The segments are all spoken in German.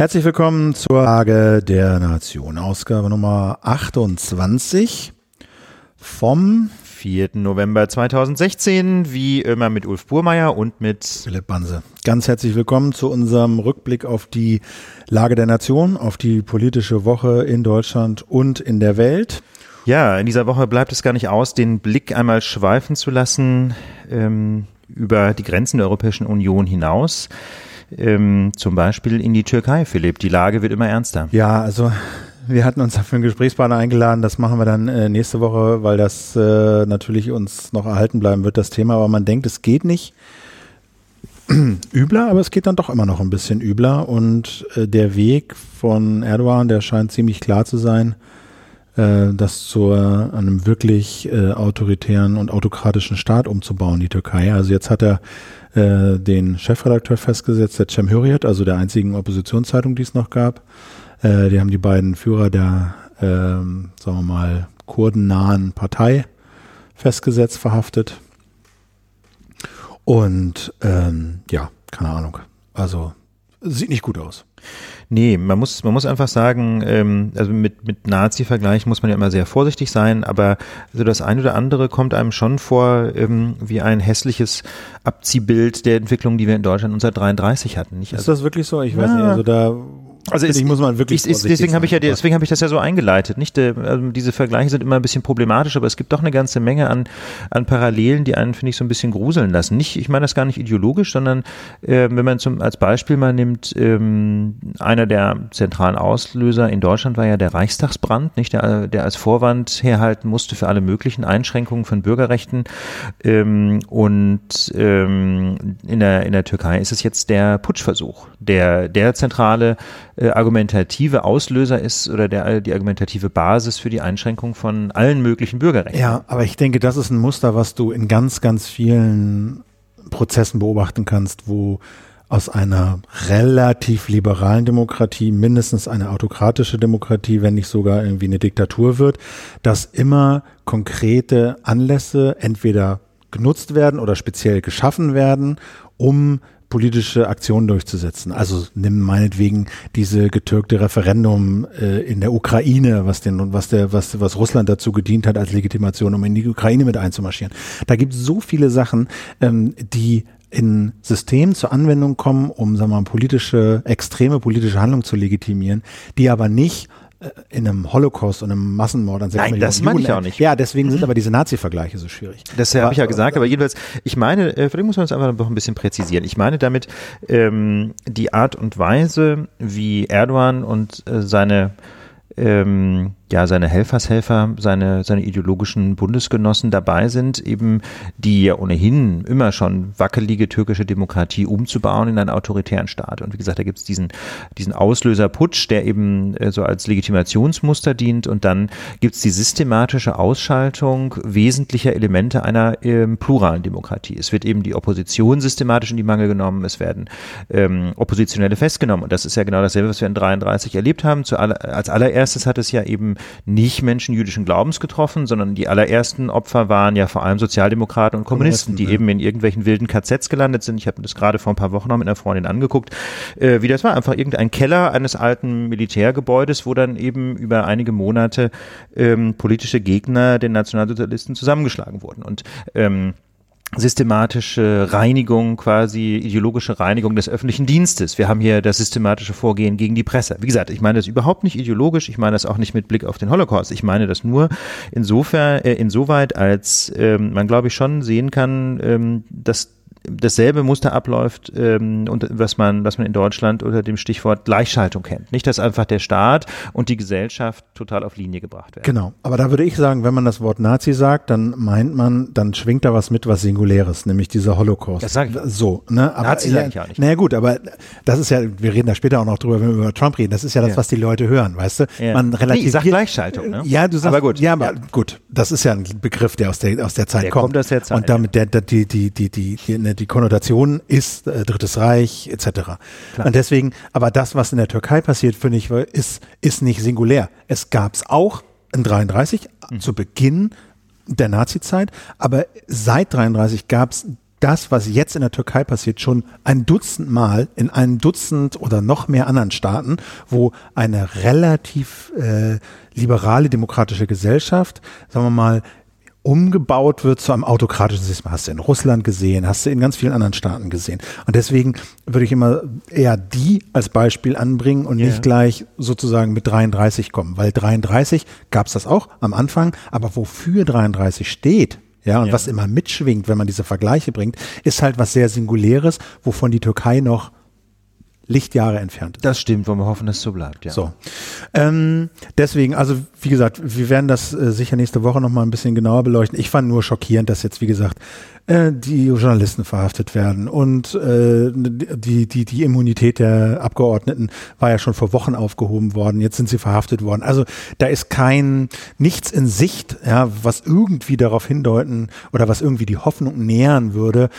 Herzlich willkommen zur Lage der Nation, Ausgabe Nummer 28 vom 4. November 2016, wie immer mit Ulf Burmeier und mit Philipp Banse. Ganz herzlich willkommen zu unserem Rückblick auf die Lage der Nation, auf die politische Woche in Deutschland und in der Welt. Ja, in dieser Woche bleibt es gar nicht aus, den Blick einmal schweifen zu lassen ähm, über die Grenzen der Europäischen Union hinaus ähm, zum Beispiel in die Türkei, Philipp. Die Lage wird immer ernster. Ja, also wir hatten uns dafür einen Gesprächspartner eingeladen. Das machen wir dann äh, nächste Woche, weil das äh, natürlich uns noch erhalten bleiben wird, das Thema. Aber man denkt, es geht nicht übler, aber es geht dann doch immer noch ein bisschen übler. Und äh, der Weg von Erdogan, der scheint ziemlich klar zu sein, äh, das zu einem wirklich äh, autoritären und autokratischen Staat umzubauen, die Türkei. Also jetzt hat er äh, den Chefredakteur festgesetzt, der Cem Hürriyet, also der einzigen Oppositionszeitung, die es noch gab. Äh, die haben die beiden Führer der, ähm, sagen wir mal, kurdennahen Partei festgesetzt, verhaftet. Und ähm, ja, keine Ahnung. Also sieht nicht gut aus. Nee, man muss, man muss einfach sagen, ähm, also mit, mit Nazi-Vergleich muss man ja immer sehr vorsichtig sein, aber so das eine oder andere kommt einem schon vor ähm, wie ein hässliches Abziehbild der Entwicklung, die wir in Deutschland 1933 hatten. Nicht? Also, ist das wirklich so? Ich weiß nicht, also da also ich muss man wirklich ist, deswegen habe ich ja deswegen habe ich das ja so eingeleitet. Nicht also diese Vergleiche sind immer ein bisschen problematisch aber es gibt doch eine ganze Menge an an Parallelen die einen finde ich so ein bisschen gruseln lassen. Nicht ich meine das gar nicht ideologisch sondern äh, wenn man zum als Beispiel mal nimmt ähm, einer der zentralen Auslöser in Deutschland war ja der Reichstagsbrand nicht? Der der als Vorwand herhalten musste für alle möglichen Einschränkungen von Bürgerrechten. Ähm, und ähm, in der in der Türkei ist es jetzt der Putschversuch der der zentrale äh, argumentative Auslöser ist oder der, die argumentative Basis für die Einschränkung von allen möglichen Bürgerrechten. Ja, aber ich denke, das ist ein Muster, was du in ganz, ganz vielen Prozessen beobachten kannst, wo aus einer relativ liberalen Demokratie mindestens eine autokratische Demokratie, wenn nicht sogar irgendwie eine Diktatur wird, dass immer konkrete Anlässe entweder genutzt werden oder speziell geschaffen werden, um politische Aktionen durchzusetzen. Also nimm meinetwegen diese getürkte Referendum äh, in der Ukraine, was den was der was was Russland dazu gedient hat als Legitimation, um in die Ukraine mit einzumarschieren. Da gibt es so viele Sachen, ähm, die in Systemen zur Anwendung kommen, um sagen wir mal politische extreme politische Handlung zu legitimieren, die aber nicht in einem Holocaust und einem Massenmord an sechs Nein, das meine ich auch nicht. Ja, deswegen sind aber diese Nazi-Vergleiche so schwierig. Das habe ich ja gesagt, aber jedenfalls, ich meine, äh, vielleicht muss man es einfach noch ein bisschen präzisieren. Ich meine damit ähm, die Art und Weise, wie Erdogan und äh, seine ähm, ja, seine Helfershelfer, seine, seine ideologischen Bundesgenossen dabei sind, eben die ja ohnehin immer schon wackelige türkische Demokratie umzubauen in einen autoritären Staat. Und wie gesagt, da gibt es diesen, diesen Auslöser Putsch, der eben äh, so als Legitimationsmuster dient. Und dann gibt es die systematische Ausschaltung wesentlicher Elemente einer ähm, pluralen Demokratie. Es wird eben die Opposition systematisch in die Mangel genommen, es werden ähm, Oppositionelle festgenommen. Und das ist ja genau dasselbe, was wir in 33 erlebt haben. Zu aller, als allererstes hat es ja eben nicht Menschen jüdischen Glaubens getroffen, sondern die allerersten Opfer waren ja vor allem Sozialdemokraten und Kommunisten, die ja. eben in irgendwelchen wilden KZs gelandet sind. Ich habe das gerade vor ein paar Wochen noch mit einer Freundin angeguckt, äh, wie das war. Einfach irgendein Keller eines alten Militärgebäudes, wo dann eben über einige Monate ähm, politische Gegner den Nationalsozialisten zusammengeschlagen wurden. Und ähm, systematische Reinigung, quasi ideologische Reinigung des öffentlichen Dienstes. Wir haben hier das systematische Vorgehen gegen die Presse. Wie gesagt, ich meine das überhaupt nicht ideologisch, ich meine das auch nicht mit Blick auf den Holocaust. Ich meine das nur insofern, äh, insoweit, als ähm, man, glaube ich, schon sehen kann, ähm, dass dasselbe Muster abläuft ähm, und was man, was man in Deutschland unter dem Stichwort Gleichschaltung kennt. Nicht, dass einfach der Staat und die Gesellschaft total auf Linie gebracht werden. Genau, aber da würde ich sagen, wenn man das Wort Nazi sagt, dann meint man, dann schwingt da was mit, was Singuläres, nämlich dieser Holocaust. Das sage ich. So, ne? Aber, Nazi sage ich auch nicht. Naja gut, aber das ist ja, wir reden da später auch noch drüber, wenn wir über Trump reden, das ist ja das, ja. was die Leute hören, weißt du? Ja. Man relativ. Nee, ich sag Gleichschaltung, ne? Ja, du sagst, aber gut. Ja, aber gut, das ist ja ein Begriff, der aus der, aus der Zeit der kommt. kommt aus der Zeit. Und damit der, der, die, die, die, die, die, ne, die Konnotation ist äh, Drittes Reich etc. Klar. Und deswegen, aber das, was in der Türkei passiert, finde ich, ist, ist nicht singulär. Es gab es auch in 33 mhm. zu Beginn der Nazizeit, aber seit 33 gab es das, was jetzt in der Türkei passiert, schon ein Dutzend Mal in einem Dutzend oder noch mehr anderen Staaten, wo eine relativ äh, liberale demokratische Gesellschaft, sagen wir mal, umgebaut wird zu einem autokratischen System. Hast du in Russland gesehen, hast du in ganz vielen anderen Staaten gesehen. Und deswegen würde ich immer eher die als Beispiel anbringen und yeah. nicht gleich sozusagen mit 33 kommen, weil 33 gab es das auch am Anfang, aber wofür 33 steht, ja, und ja. was immer mitschwingt, wenn man diese Vergleiche bringt, ist halt was sehr Singuläres, wovon die Türkei noch Lichtjahre entfernt. Das stimmt, wollen wir hoffen, dass es so bleibt, ja. So. Ähm, deswegen, also wie gesagt, wir werden das äh, sicher nächste Woche nochmal ein bisschen genauer beleuchten. Ich fand nur schockierend, dass jetzt, wie gesagt, äh, die Journalisten verhaftet werden und äh, die, die, die Immunität der Abgeordneten war ja schon vor Wochen aufgehoben worden, jetzt sind sie verhaftet worden. Also da ist kein nichts in Sicht, ja, was irgendwie darauf hindeuten oder was irgendwie die Hoffnung nähern würde,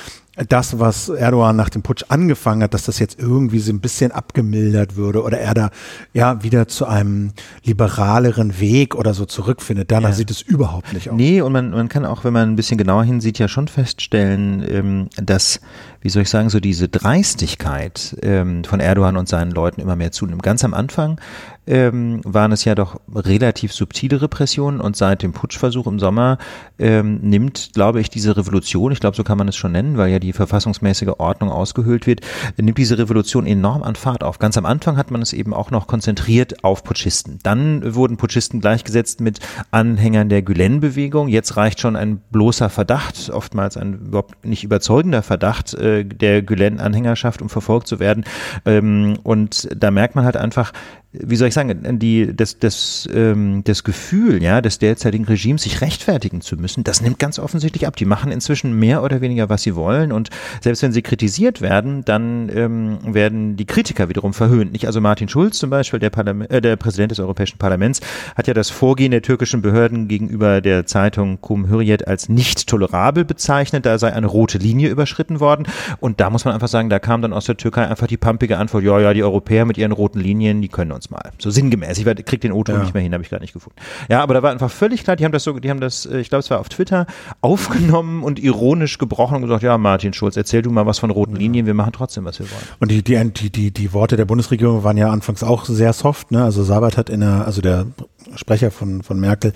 das, was Erdogan nach dem Putsch angefangen hat, dass das jetzt irgendwie so ein bisschen abgemildert würde oder er da ja wieder zu einem liberaleren Weg oder so zurückfindet. Danach ja. sieht es überhaupt nicht aus. Nee, und man, man kann auch, wenn man ein bisschen genauer hinsieht, ja schon feststellen, ähm, dass wie soll ich sagen, so diese Dreistigkeit ähm, von Erdogan und seinen Leuten immer mehr zunimmt. Ganz am Anfang ähm, waren es ja doch relativ subtile Repressionen und seit dem Putschversuch im Sommer ähm, nimmt, glaube ich, diese Revolution, ich glaube, so kann man es schon nennen, weil ja die verfassungsmäßige Ordnung ausgehöhlt wird, nimmt diese Revolution enorm an Fahrt auf. Ganz am Anfang hat man es eben auch noch konzentriert auf Putschisten. Dann wurden Putschisten gleichgesetzt mit Anhängern der Gülen-Bewegung. Jetzt reicht schon ein bloßer Verdacht, oftmals ein überhaupt nicht überzeugender Verdacht, äh, der Gülen-Anhängerschaft, um verfolgt zu werden. Ähm, und da merkt man halt einfach, wie soll ich sagen, die, das, das, ähm, das Gefühl, ja, des derzeitigen Regimes, sich rechtfertigen zu müssen, das nimmt ganz offensichtlich ab. Die machen inzwischen mehr oder weniger, was sie wollen. Und selbst wenn sie kritisiert werden, dann ähm, werden die Kritiker wiederum verhöhnt. Nicht also Martin Schulz zum Beispiel, der, Parlament, äh, der Präsident des Europäischen Parlaments, hat ja das Vorgehen der türkischen Behörden gegenüber der Zeitung Kum Hürriyet als nicht tolerabel bezeichnet. Da sei eine rote Linie überschritten worden. Und da muss man einfach sagen, da kam dann aus der Türkei einfach die pampige Antwort, ja, ja, die Europäer mit ihren roten Linien, die können uns uns mal. So sinngemäß. Ich krieg den O-Ton ja. nicht mehr hin, habe ich gerade nicht gefunden. Ja, aber da war einfach völlig klar, die haben das so, die haben das, äh, ich glaube, es war auf Twitter, aufgenommen und ironisch gebrochen und gesagt, ja, Martin Schulz, erzähl du mal was von roten Linien, wir machen trotzdem, was wir wollen. Und die, die, die, die, die Worte der Bundesregierung waren ja anfangs auch sehr soft, ne? Also Sabat hat in der, also der Sprecher von, von Merkel,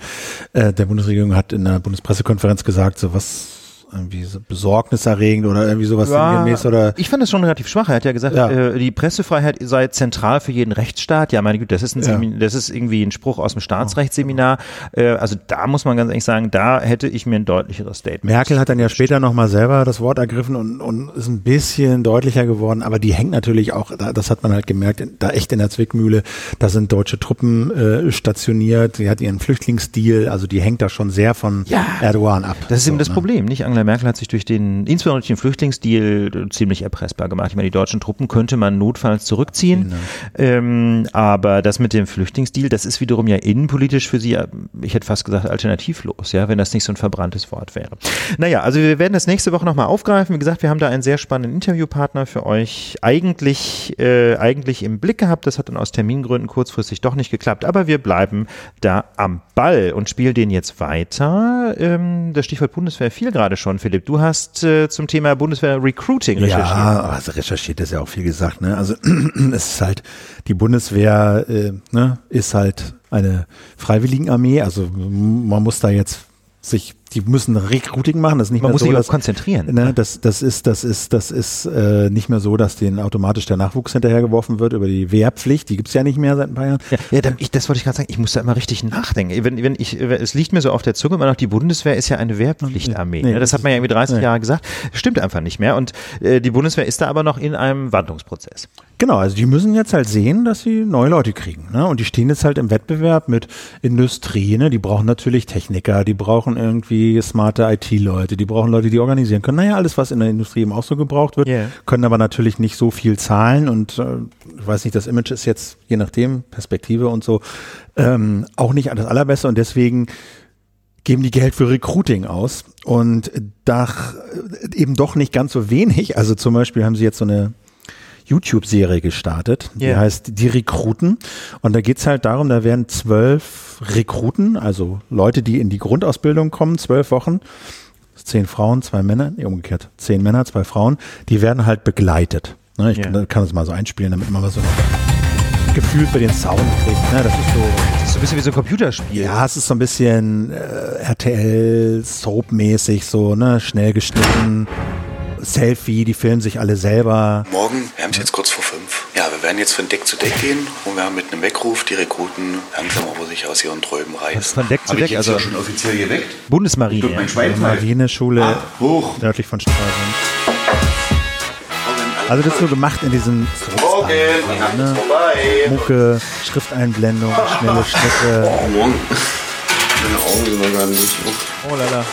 äh, der Bundesregierung hat in der Bundespressekonferenz gesagt, so was irgendwie so besorgniserregend oder irgendwie sowas ja, sinngemäß oder. Ich fand das schon relativ schwach. Er hat ja gesagt, ja. Äh, die Pressefreiheit sei zentral für jeden Rechtsstaat. Ja, meine Güte, das ist ein ja. das ist irgendwie ein Spruch aus dem Staatsrechtsseminar. Äh, also da muss man ganz ehrlich sagen, da hätte ich mir ein deutlicheres Statement. Merkel hat dann ja später nochmal selber das Wort ergriffen und, und ist ein bisschen deutlicher geworden, aber die hängt natürlich auch, das hat man halt gemerkt, da echt in der Zwickmühle, da sind deutsche Truppen äh, stationiert, sie hat ihren Flüchtlingsdeal, also die hängt da schon sehr von ja, Erdogan ab. Das ist so, eben das ne? Problem, nicht? Angela Merkel hat sich durch den, insbesondere durch den Flüchtlingsdeal, ziemlich erpressbar gemacht. Ich meine, die deutschen Truppen könnte man notfalls zurückziehen. Genau. Ähm, aber das mit dem Flüchtlingsdeal, das ist wiederum ja innenpolitisch für sie, ich hätte fast gesagt, alternativlos, ja, wenn das nicht so ein verbranntes Wort wäre. Naja, also wir werden das nächste Woche nochmal aufgreifen. Wie gesagt, wir haben da einen sehr spannenden Interviewpartner für euch eigentlich, äh, eigentlich im Blick gehabt. Das hat dann aus Termingründen kurzfristig doch nicht geklappt, aber wir bleiben da am Ball und spielen den jetzt weiter. Ähm, das Stichwort Bundeswehr fiel gerade schon schon, Philipp. Du hast äh, zum Thema Bundeswehr Recruiting recherchiert. Ja, also recherchiert ist ja auch viel gesagt. Ne? Also es ist halt, die Bundeswehr äh, ne, ist halt eine Freiwilligenarmee. Also man muss da jetzt sich die müssen Recruiting machen. Das ist nicht Man mehr muss so, sich dass, konzentrieren. Ne, das, das ist, das ist, das ist äh, nicht mehr so, dass denen automatisch der Nachwuchs hinterhergeworfen wird über die Wehrpflicht. Die gibt's ja nicht mehr seit ein paar Jahren. Ja, ja ich, das wollte ich gerade sagen. Ich muss da immer richtig nachdenken. Wenn, wenn ich, es liegt mir so auf der Zunge immer noch, die Bundeswehr ist ja eine Wehrpflichtarmee. Nee, das hat man ja irgendwie 30 nee. Jahre gesagt. Stimmt einfach nicht mehr. Und äh, die Bundeswehr ist da aber noch in einem Wandlungsprozess. Genau, also die müssen jetzt halt sehen, dass sie neue Leute kriegen. Ne? Und die stehen jetzt halt im Wettbewerb mit Industrie. Ne? Die brauchen natürlich Techniker, die brauchen irgendwie smarte IT-Leute, die brauchen Leute, die organisieren können. Naja, alles, was in der Industrie eben auch so gebraucht wird, yeah. können aber natürlich nicht so viel zahlen. Und äh, ich weiß nicht, das Image ist jetzt, je nachdem, Perspektive und so, ähm, auch nicht das allerbeste. Und deswegen geben die Geld für Recruiting aus und da eben doch nicht ganz so wenig. Also zum Beispiel haben sie jetzt so eine YouTube-Serie gestartet, die yeah. heißt Die Rekruten. Und da geht's halt darum, da werden zwölf Rekruten, also Leute, die in die Grundausbildung kommen, zwölf Wochen, zehn Frauen, zwei Männer, nee, umgekehrt, zehn Männer, zwei Frauen, die werden halt begleitet. Ne, ich Ja. kann, kann das mal so einspielen, damit man mal so ein Gefühl für den Sound kriegt. Ne? Das ist so, Das ist so ein bisschen wie so ein Computerspiel. ja, es ist so ein bisschen äh, RTL Soap-mäßig, so, ne, schnell geschnitten, Selfie, die filmen sich alle selber. Morgen, wir haben es jetzt kurz vor fünf. Ja, wir werden jetzt von Deck zu Deck gehen und wir haben mit einem Weckruf die Rekruten langsam aber sich aus ihren Träumen reißen. Von Deck zu Hab ich Deck, jetzt also schon offiziell geweckt? Bundesmarine. Tut mein Schwein falsch. Marineschule Ab, hoch. nördlich von Stralsund. Also das ist so gemacht in diesem Morgen, es ne? vorbei. Mucke, Schrifteinblendung, schnelle Schnitte. Morgen. Meine Augen sind noch gar nicht. Oh lala.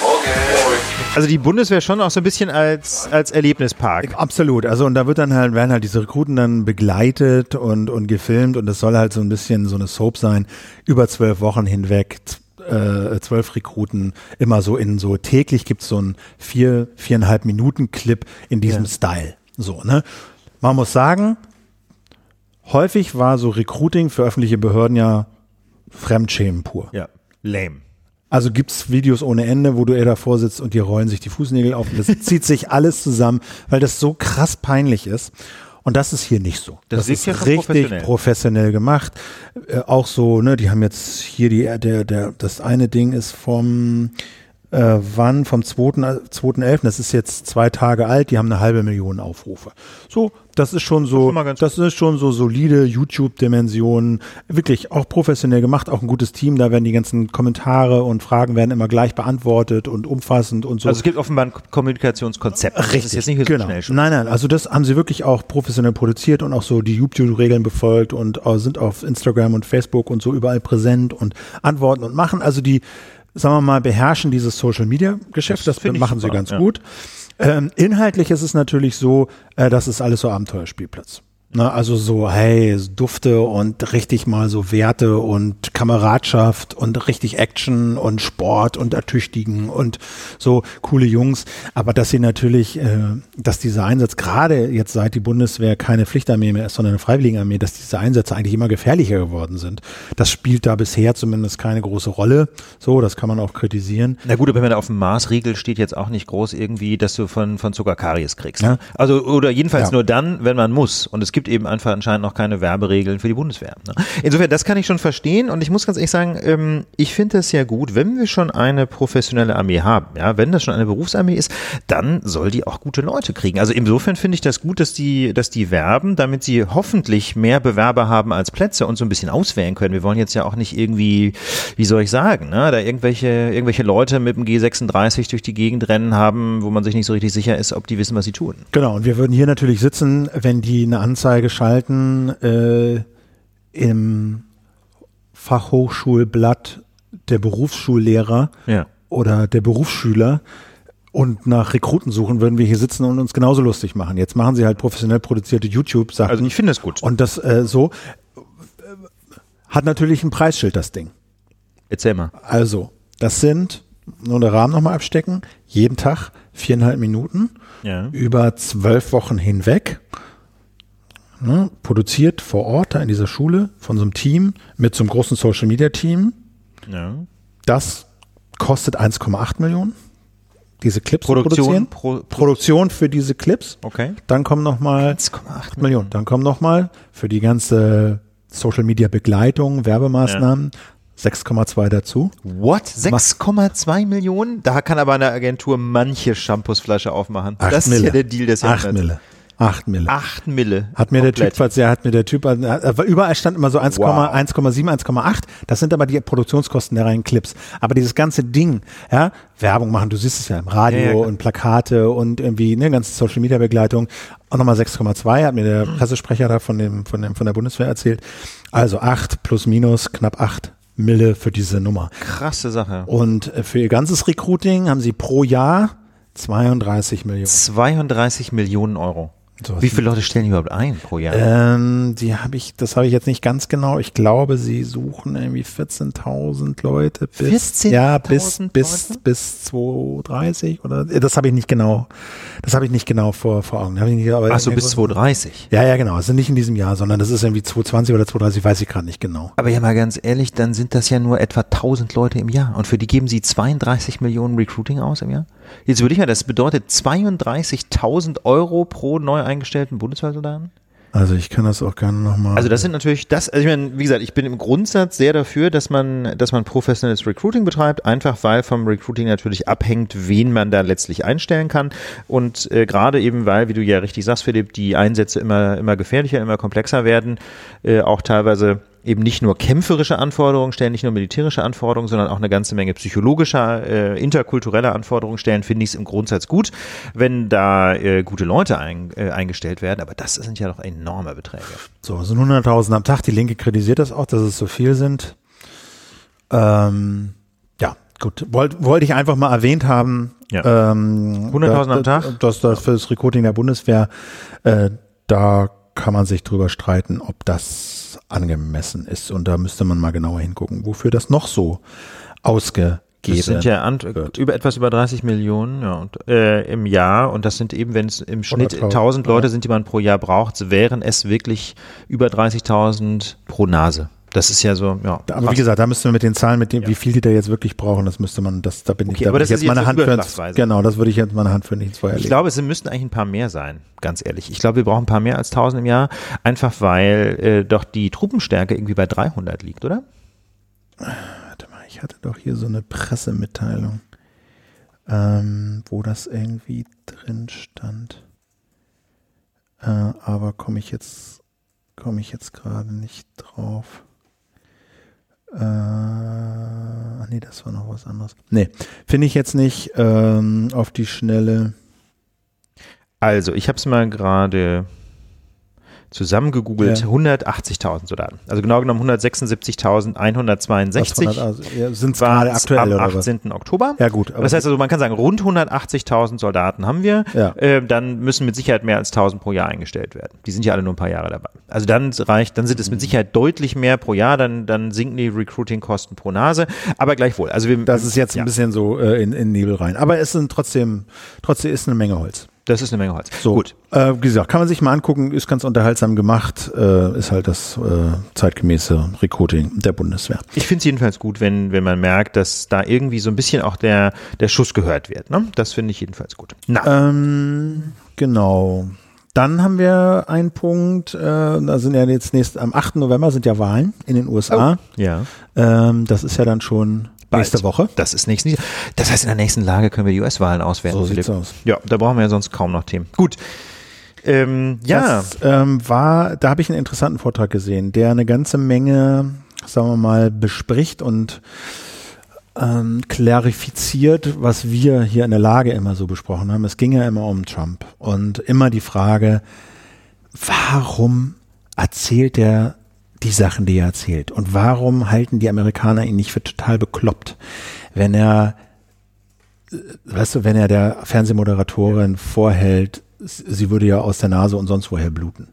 Morgen. Also die Bundeswehr schon auch so ein bisschen als, als Erlebnispark. Absolut. Also und da wird dann halt, werden halt diese Rekruten dann begleitet und, und gefilmt und es soll halt so ein bisschen so eine Soap sein, über zwölf Wochen hinweg, äh, zwölf Rekruten, immer so in so täglich gibt's so einen vier, viereinhalb Minuten Clip in diesem Style. So, ne? Man muss sagen, häufig war so Recruiting für öffentliche Behörden ja Fremdschämen pur. Ja. Lame. Also gibt's Videos ohne Ende, wo du eher davor sitzt und dir rollen sich die Fußnägel auf und das zieht sich alles zusammen, weil das so krass peinlich ist. Und das ist hier nicht so. Das wirkt ist richtig professionell. professionell. gemacht. Äh, auch so, ne, die haben jetzt hier die, der, der, das eine Ding ist vom, äh, wann? Vom 2. 2.11. Das ist jetzt zwei Tage alt, die haben eine halbe Million Aufrufe. So, das ist schon so, schon mal ganz das ist schon so solide YouTube-Dimensionen. Wirklich auch professionell gemacht, auch ein gutes Team. Da werden die ganzen Kommentare und Fragen werden immer gleich beantwortet und umfassend und so. Also es gibt offenbar ein Kommunikationskonzept. Das ist jetzt nicht so genau. schnell schon. Nein, nein, also das haben sie wirklich auch professionell produziert und auch so die YouTube-Regeln befolgt und äh, sind auf Instagram und Facebook und so überall präsent und antworten und machen. Also die, sagen wir mal, beherrschen dieses Social-Media-Geschäft. Das Das, machen super, sie ganz ja. gut. Ähm, inhaltlich ist es natürlich so, äh, das ist alles so Abenteuerspielplatz. Ne, also so, hey, Dufte und richtig mal so Werte und Kameradschaft und richtig Action und Sport und Ertüchtigen und so coole Jungs. Aber dass sie natürlich, äh, dass dieser Einsatz, gerade jetzt seit die Bundeswehr keine Pflichtarmee mehr ist, sondern eine Freiwilligenarmee, dass diese Einsätze eigentlich immer gefährlicher geworden sind. Das spielt da bisher zumindest keine große Rolle. So, das kann man auch kritisieren. Na gut, aber wenn man da auf dem Maßregel steht jetzt auch nicht groß irgendwie, dass du von, von Zucker Karies kriegst. Ja. Also, oder jedenfalls Ja. nur dann, wenn man muss. Und es gibt eben einfach anscheinend noch keine Werberegeln für die Bundeswehr. Ne? Insofern, das kann ich schon verstehen. Und ich muss ganz ehrlich sagen, ähm, ich finde das ja gut, wenn wir schon eine professionelle Armee haben. Ja, wenn das schon eine Berufsarmee ist, dann soll die auch gute Leute kriegen. Also insofern finde ich das gut, dass die, dass die werben, damit sie hoffentlich mehr Bewerber haben als Plätze und so ein bisschen auswählen können. Wir wollen jetzt ja auch nicht irgendwie, wie soll ich sagen, ne, da irgendwelche, irgendwelche Leute mit dem G36 durch die Gegend rennen haben, wo man sich nicht so richtig sicher ist, ob die wissen, was sie tun. Genau, und wir würden hier natürlich sitzen, wenn die eine Anzeige schalten äh, im Fachhochschulblatt der Berufsschullehrer Ja. oder der Berufsschüler und nach Rekruten suchen, würden wir hier sitzen und uns genauso lustig machen. Jetzt machen sie halt professionell produzierte YouTube-Sachen. Also ich finde es gut. Und das äh, so äh, hat natürlich ein Preisschild, das Ding. Erzähl mal. Also, das sind, nur den Rahmen nochmal abstecken, jeden Tag viereinhalb Minuten Ja. über zwölf Wochen hinweg. Ne, produziert vor Ort da in dieser Schule von so einem Team mit so einem großen Social Media Team. Ja. Das kostet 1,8 Millionen. Diese Clips Produktion, produzieren. Pro- Produktion für diese Clips. Okay. Dann kommen nochmal 1,8 Millionen. Dann kommen nochmal für die ganze Social Media Begleitung, Werbemaßnahmen 6,2 dazu. What? 6,2 Millionen? Da kann aber eine Agentur manche Shampoosflasche aufmachen. Acht das ist Mille. ja der Deal des 8 Jahrhunderts. Mille. 8 Mille. 8 Mille. Hat mir der Komplett. Typ, der hat mir der Typ, überall stand immer so 1, Wow. 1,7, 1,8. Das sind aber die Produktionskosten der reinen Clips. Aber dieses ganze Ding, ja, Werbung machen, du siehst es ja im Radio Ja, ja, und Plakate und irgendwie, ne, ganze Social Media Begleitung. Auch nochmal 6,2 hat mir der Pressesprecher da von dem, von dem, von der Bundeswehr erzählt. Also 8 plus minus knapp 8 Mille für diese Nummer. Krasse Sache. Und äh, für ihr ganzes Recruiting haben sie pro Jahr 32 Millionen. 32 Millionen Euro. Sowas Wie viele Leute stellen die überhaupt ein pro Jahr? Ähm, die habe ich, das habe ich jetzt nicht ganz genau. Ich glaube, sie suchen irgendwie 14.000 Leute bis 14.000 ja bis bis bis 230 oder das habe ich nicht genau. Das habe ich nicht genau vor vor Augen. Nicht, aber Achso, bis 230. Ja, ja, genau. Es sind nicht in diesem Jahr, sondern das ist irgendwie 220 oder 230, weiß ich gerade nicht genau. Aber ja mal ganz ehrlich, dann sind das ja nur etwa 1000 Leute im Jahr. Und für die geben sie 32 Millionen Recruiting aus im Jahr? Jetzt würde ich mal, das bedeutet 32.000 Euro pro neu eingestellten Bundeswehrsoldaten? Also ich kann das auch gerne nochmal. Also das sind natürlich das, also ich meine, wie gesagt, ich bin im Grundsatz sehr dafür, dass man, dass man professionelles Recruiting betreibt, einfach weil vom Recruiting natürlich abhängt, wen man da letztlich einstellen kann. Und äh, gerade eben, weil, wie du ja richtig sagst, Philipp, die Einsätze immer, immer gefährlicher, immer komplexer werden, äh, auch teilweise eben nicht nur kämpferische Anforderungen stellen, nicht nur militärische Anforderungen, sondern auch eine ganze Menge psychologischer, äh, interkultureller Anforderungen stellen, finde ich es im Grundsatz gut, wenn da äh, gute Leute ein, äh, eingestellt werden. Aber das sind ja doch enorme Beträge. So, sind 100.000 am Tag. Die Linke kritisiert das auch, dass es so viel sind. Ähm, ja, gut. Wollte wollte ich einfach mal erwähnt haben. Ja. Ähm, 100.000 da- am Tag? Dass das für das Recruiting der Bundeswehr, äh, da kann man sich drüber streiten, ob das angemessen ist. Und da müsste man mal genauer hingucken, wofür das noch so ausgegeben Das sind ja an, wird. über etwas über 30 Millionen ja, und, äh, im Jahr und das sind eben, wenn es im Schnitt 100.000, 1000 Leute ja. sind, die man pro Jahr braucht, wären es wirklich über 30.000 pro Nase. Das ist ja so, ja. Aber wie gesagt, da müssten wir mit den Zahlen, mit dem, wie viel die da jetzt wirklich brauchen, das müsste man, das, da bin Okay, ich, da aber das ist jetzt meine Hand für ins, genau, das würde ich jetzt meine Hand für nichts vorher ich glaube, es müssten eigentlich ein paar mehr sein, ganz ehrlich. Ich glaube, wir brauchen ein paar mehr als 1000 im Jahr, einfach weil äh, doch die Truppenstärke irgendwie bei 300 liegt, oder? Warte mal, ich hatte doch hier so eine Pressemitteilung, ähm, wo das irgendwie drin stand. Äh, aber komme ich jetzt, komme ich jetzt gerade nicht drauf. Äh, nee, das war noch was anderes. Nee, finde ich jetzt nicht ähm, auf die Schnelle. Also, ich habe es mal gerade zusammengegoogelt, Ja. 180.000 Soldaten. Also genau genommen 166.162 Was, also, ja, sind gerade aktuell am oder was? 18. Oktober. Ja gut, aber das heißt also, man kann sagen, rund 180.000 Soldaten haben wir. Ja. Äh, dann müssen mit Sicherheit mehr als 1.000 pro Jahr eingestellt werden. Die sind ja alle nur ein paar Jahre dabei. Also dann reicht, dann sind es mit Sicherheit deutlich mehr pro Jahr. Dann, dann sinken die Recruiting-Kosten pro Nase. Aber gleichwohl. Also wir, das ist jetzt ja, ein bisschen so äh, in, in Nebel rein. Aber es sind trotzdem, trotzdem ist eine Menge Holz. Das ist eine Menge Holz. So, Gut. Äh, wie gesagt, kann man sich mal angucken, ist ganz unterhaltsam gemacht, äh, ist halt das äh, zeitgemäße Recruiting der Bundeswehr. Ich finde es jedenfalls gut, wenn, wenn man merkt, dass da irgendwie so ein bisschen auch der, der Schuss gehört wird. Ne? Das finde ich jedenfalls gut. Na, Ähm, genau. Dann haben wir einen Punkt, äh, da sind ja jetzt nächst, am 8. November sind ja Wahlen in den USA. ja. Ähm, das ist ja dann schon nächste Bald. Woche. Das ist nächsten. Das heißt, in der nächsten Lage können wir die US-Wahlen auswerten. So sieht's Philipp. aus. Ja, da brauchen wir ja sonst kaum noch Themen. Gut. Ähm, ja, Das ähm, war, da habe ich einen interessanten Vortrag gesehen, der eine ganze Menge, sagen wir mal, bespricht und ähm, klarifiziert, was wir hier in der Lage immer so besprochen haben. Es ging ja immer um Trump und immer die Frage, warum erzählt er die Sachen, die er erzählt? Und warum halten die Amerikaner ihn nicht für total bekloppt, wenn er, weißt du, wenn er der Fernsehmoderatorin vorhält, sie würde ja aus der Nase und sonst woher bluten.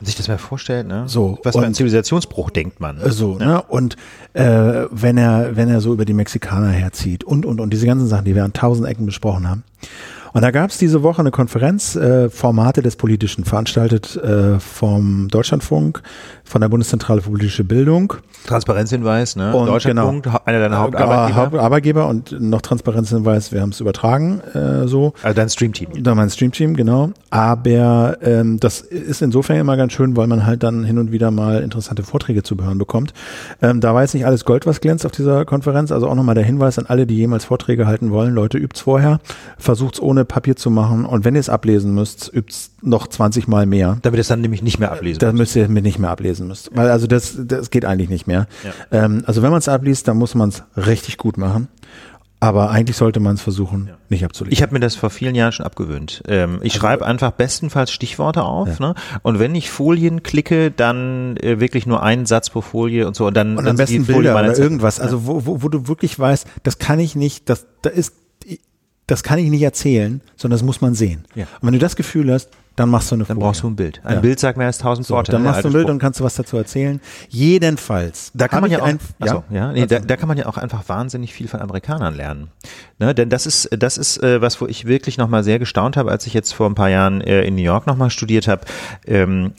sich das mal vorstellt, ne? So, Was für ein Zivilisationsbruch denkt man. Äh, So, ne? Und äh, wenn er, wenn er so über die Mexikaner herzieht und und und diese ganzen Sachen, die wir an tausend Ecken besprochen haben. Und da gab es diese Woche eine Konferenz, äh, Formate des Politischen, veranstaltet äh, vom Deutschlandfunk, von der Bundeszentrale für politische Bildung. Transparenzhinweis, ne? Und Deutschlandpunkt, hau- einer deiner Hauptarbeitgeber. Haupt- Arbeitgeber und noch Transparenzhinweis, wir haben es übertragen, äh, so. also dein Streamteam. Da mein Streamteam, genau. Aber ähm, das ist insofern immer ganz schön, weil man halt dann hin und wieder mal interessante Vorträge zu hören bekommt. Ähm, da war jetzt nicht alles Gold, was glänzt auf dieser Konferenz. Also auch nochmal der Hinweis an alle, die jemals Vorträge halten wollen. Leute, übt's vorher, versucht's ohne Papier zu machen und wenn ihr es ablesen müsst, übt's noch 20 Mal mehr. Damit es dann nämlich nicht mehr ablesen Da muss. müsst ihr mit nicht mehr ablesen müsst. Weil also das, das geht eigentlich nicht mehr. Ja. Ähm, also wenn man es abliest, dann muss man es richtig gut machen. Aber eigentlich sollte man es versuchen, nicht abzulesen. Ich habe mir das vor vielen Jahren schon abgewöhnt. Ähm, ich schreibe einfach bestenfalls Stichworte auf. Ne? Und wenn ich Folien klicke, dann äh, wirklich nur einen Satz pro Folie und so. Und dann Und am besten Bilder oder Zeit- irgendwas. Also wo, wo, wo du wirklich weißt, das kann ich nicht, das, da ist, das kann ich nicht erzählen, sondern das muss man sehen. Ja. Und wenn du das Gefühl hast, dann machst du eine Dann Folie. brauchst du ein Bild. Ein Ja. Bild sagt mehr als tausend so, Worte. dann machst du ein Bild Spruch. und kannst du was dazu erzählen. Jedenfalls. Da kann man ja auch, ein, achso, ja, nee, Also- da, da kann man ja auch einfach wahnsinnig viel von Amerikanern lernen. Ne, denn das ist, das ist äh, was, wo ich wirklich nochmal sehr gestaunt habe, als ich jetzt vor ein paar Jahren äh, in New York nochmal studiert habe. Ähm,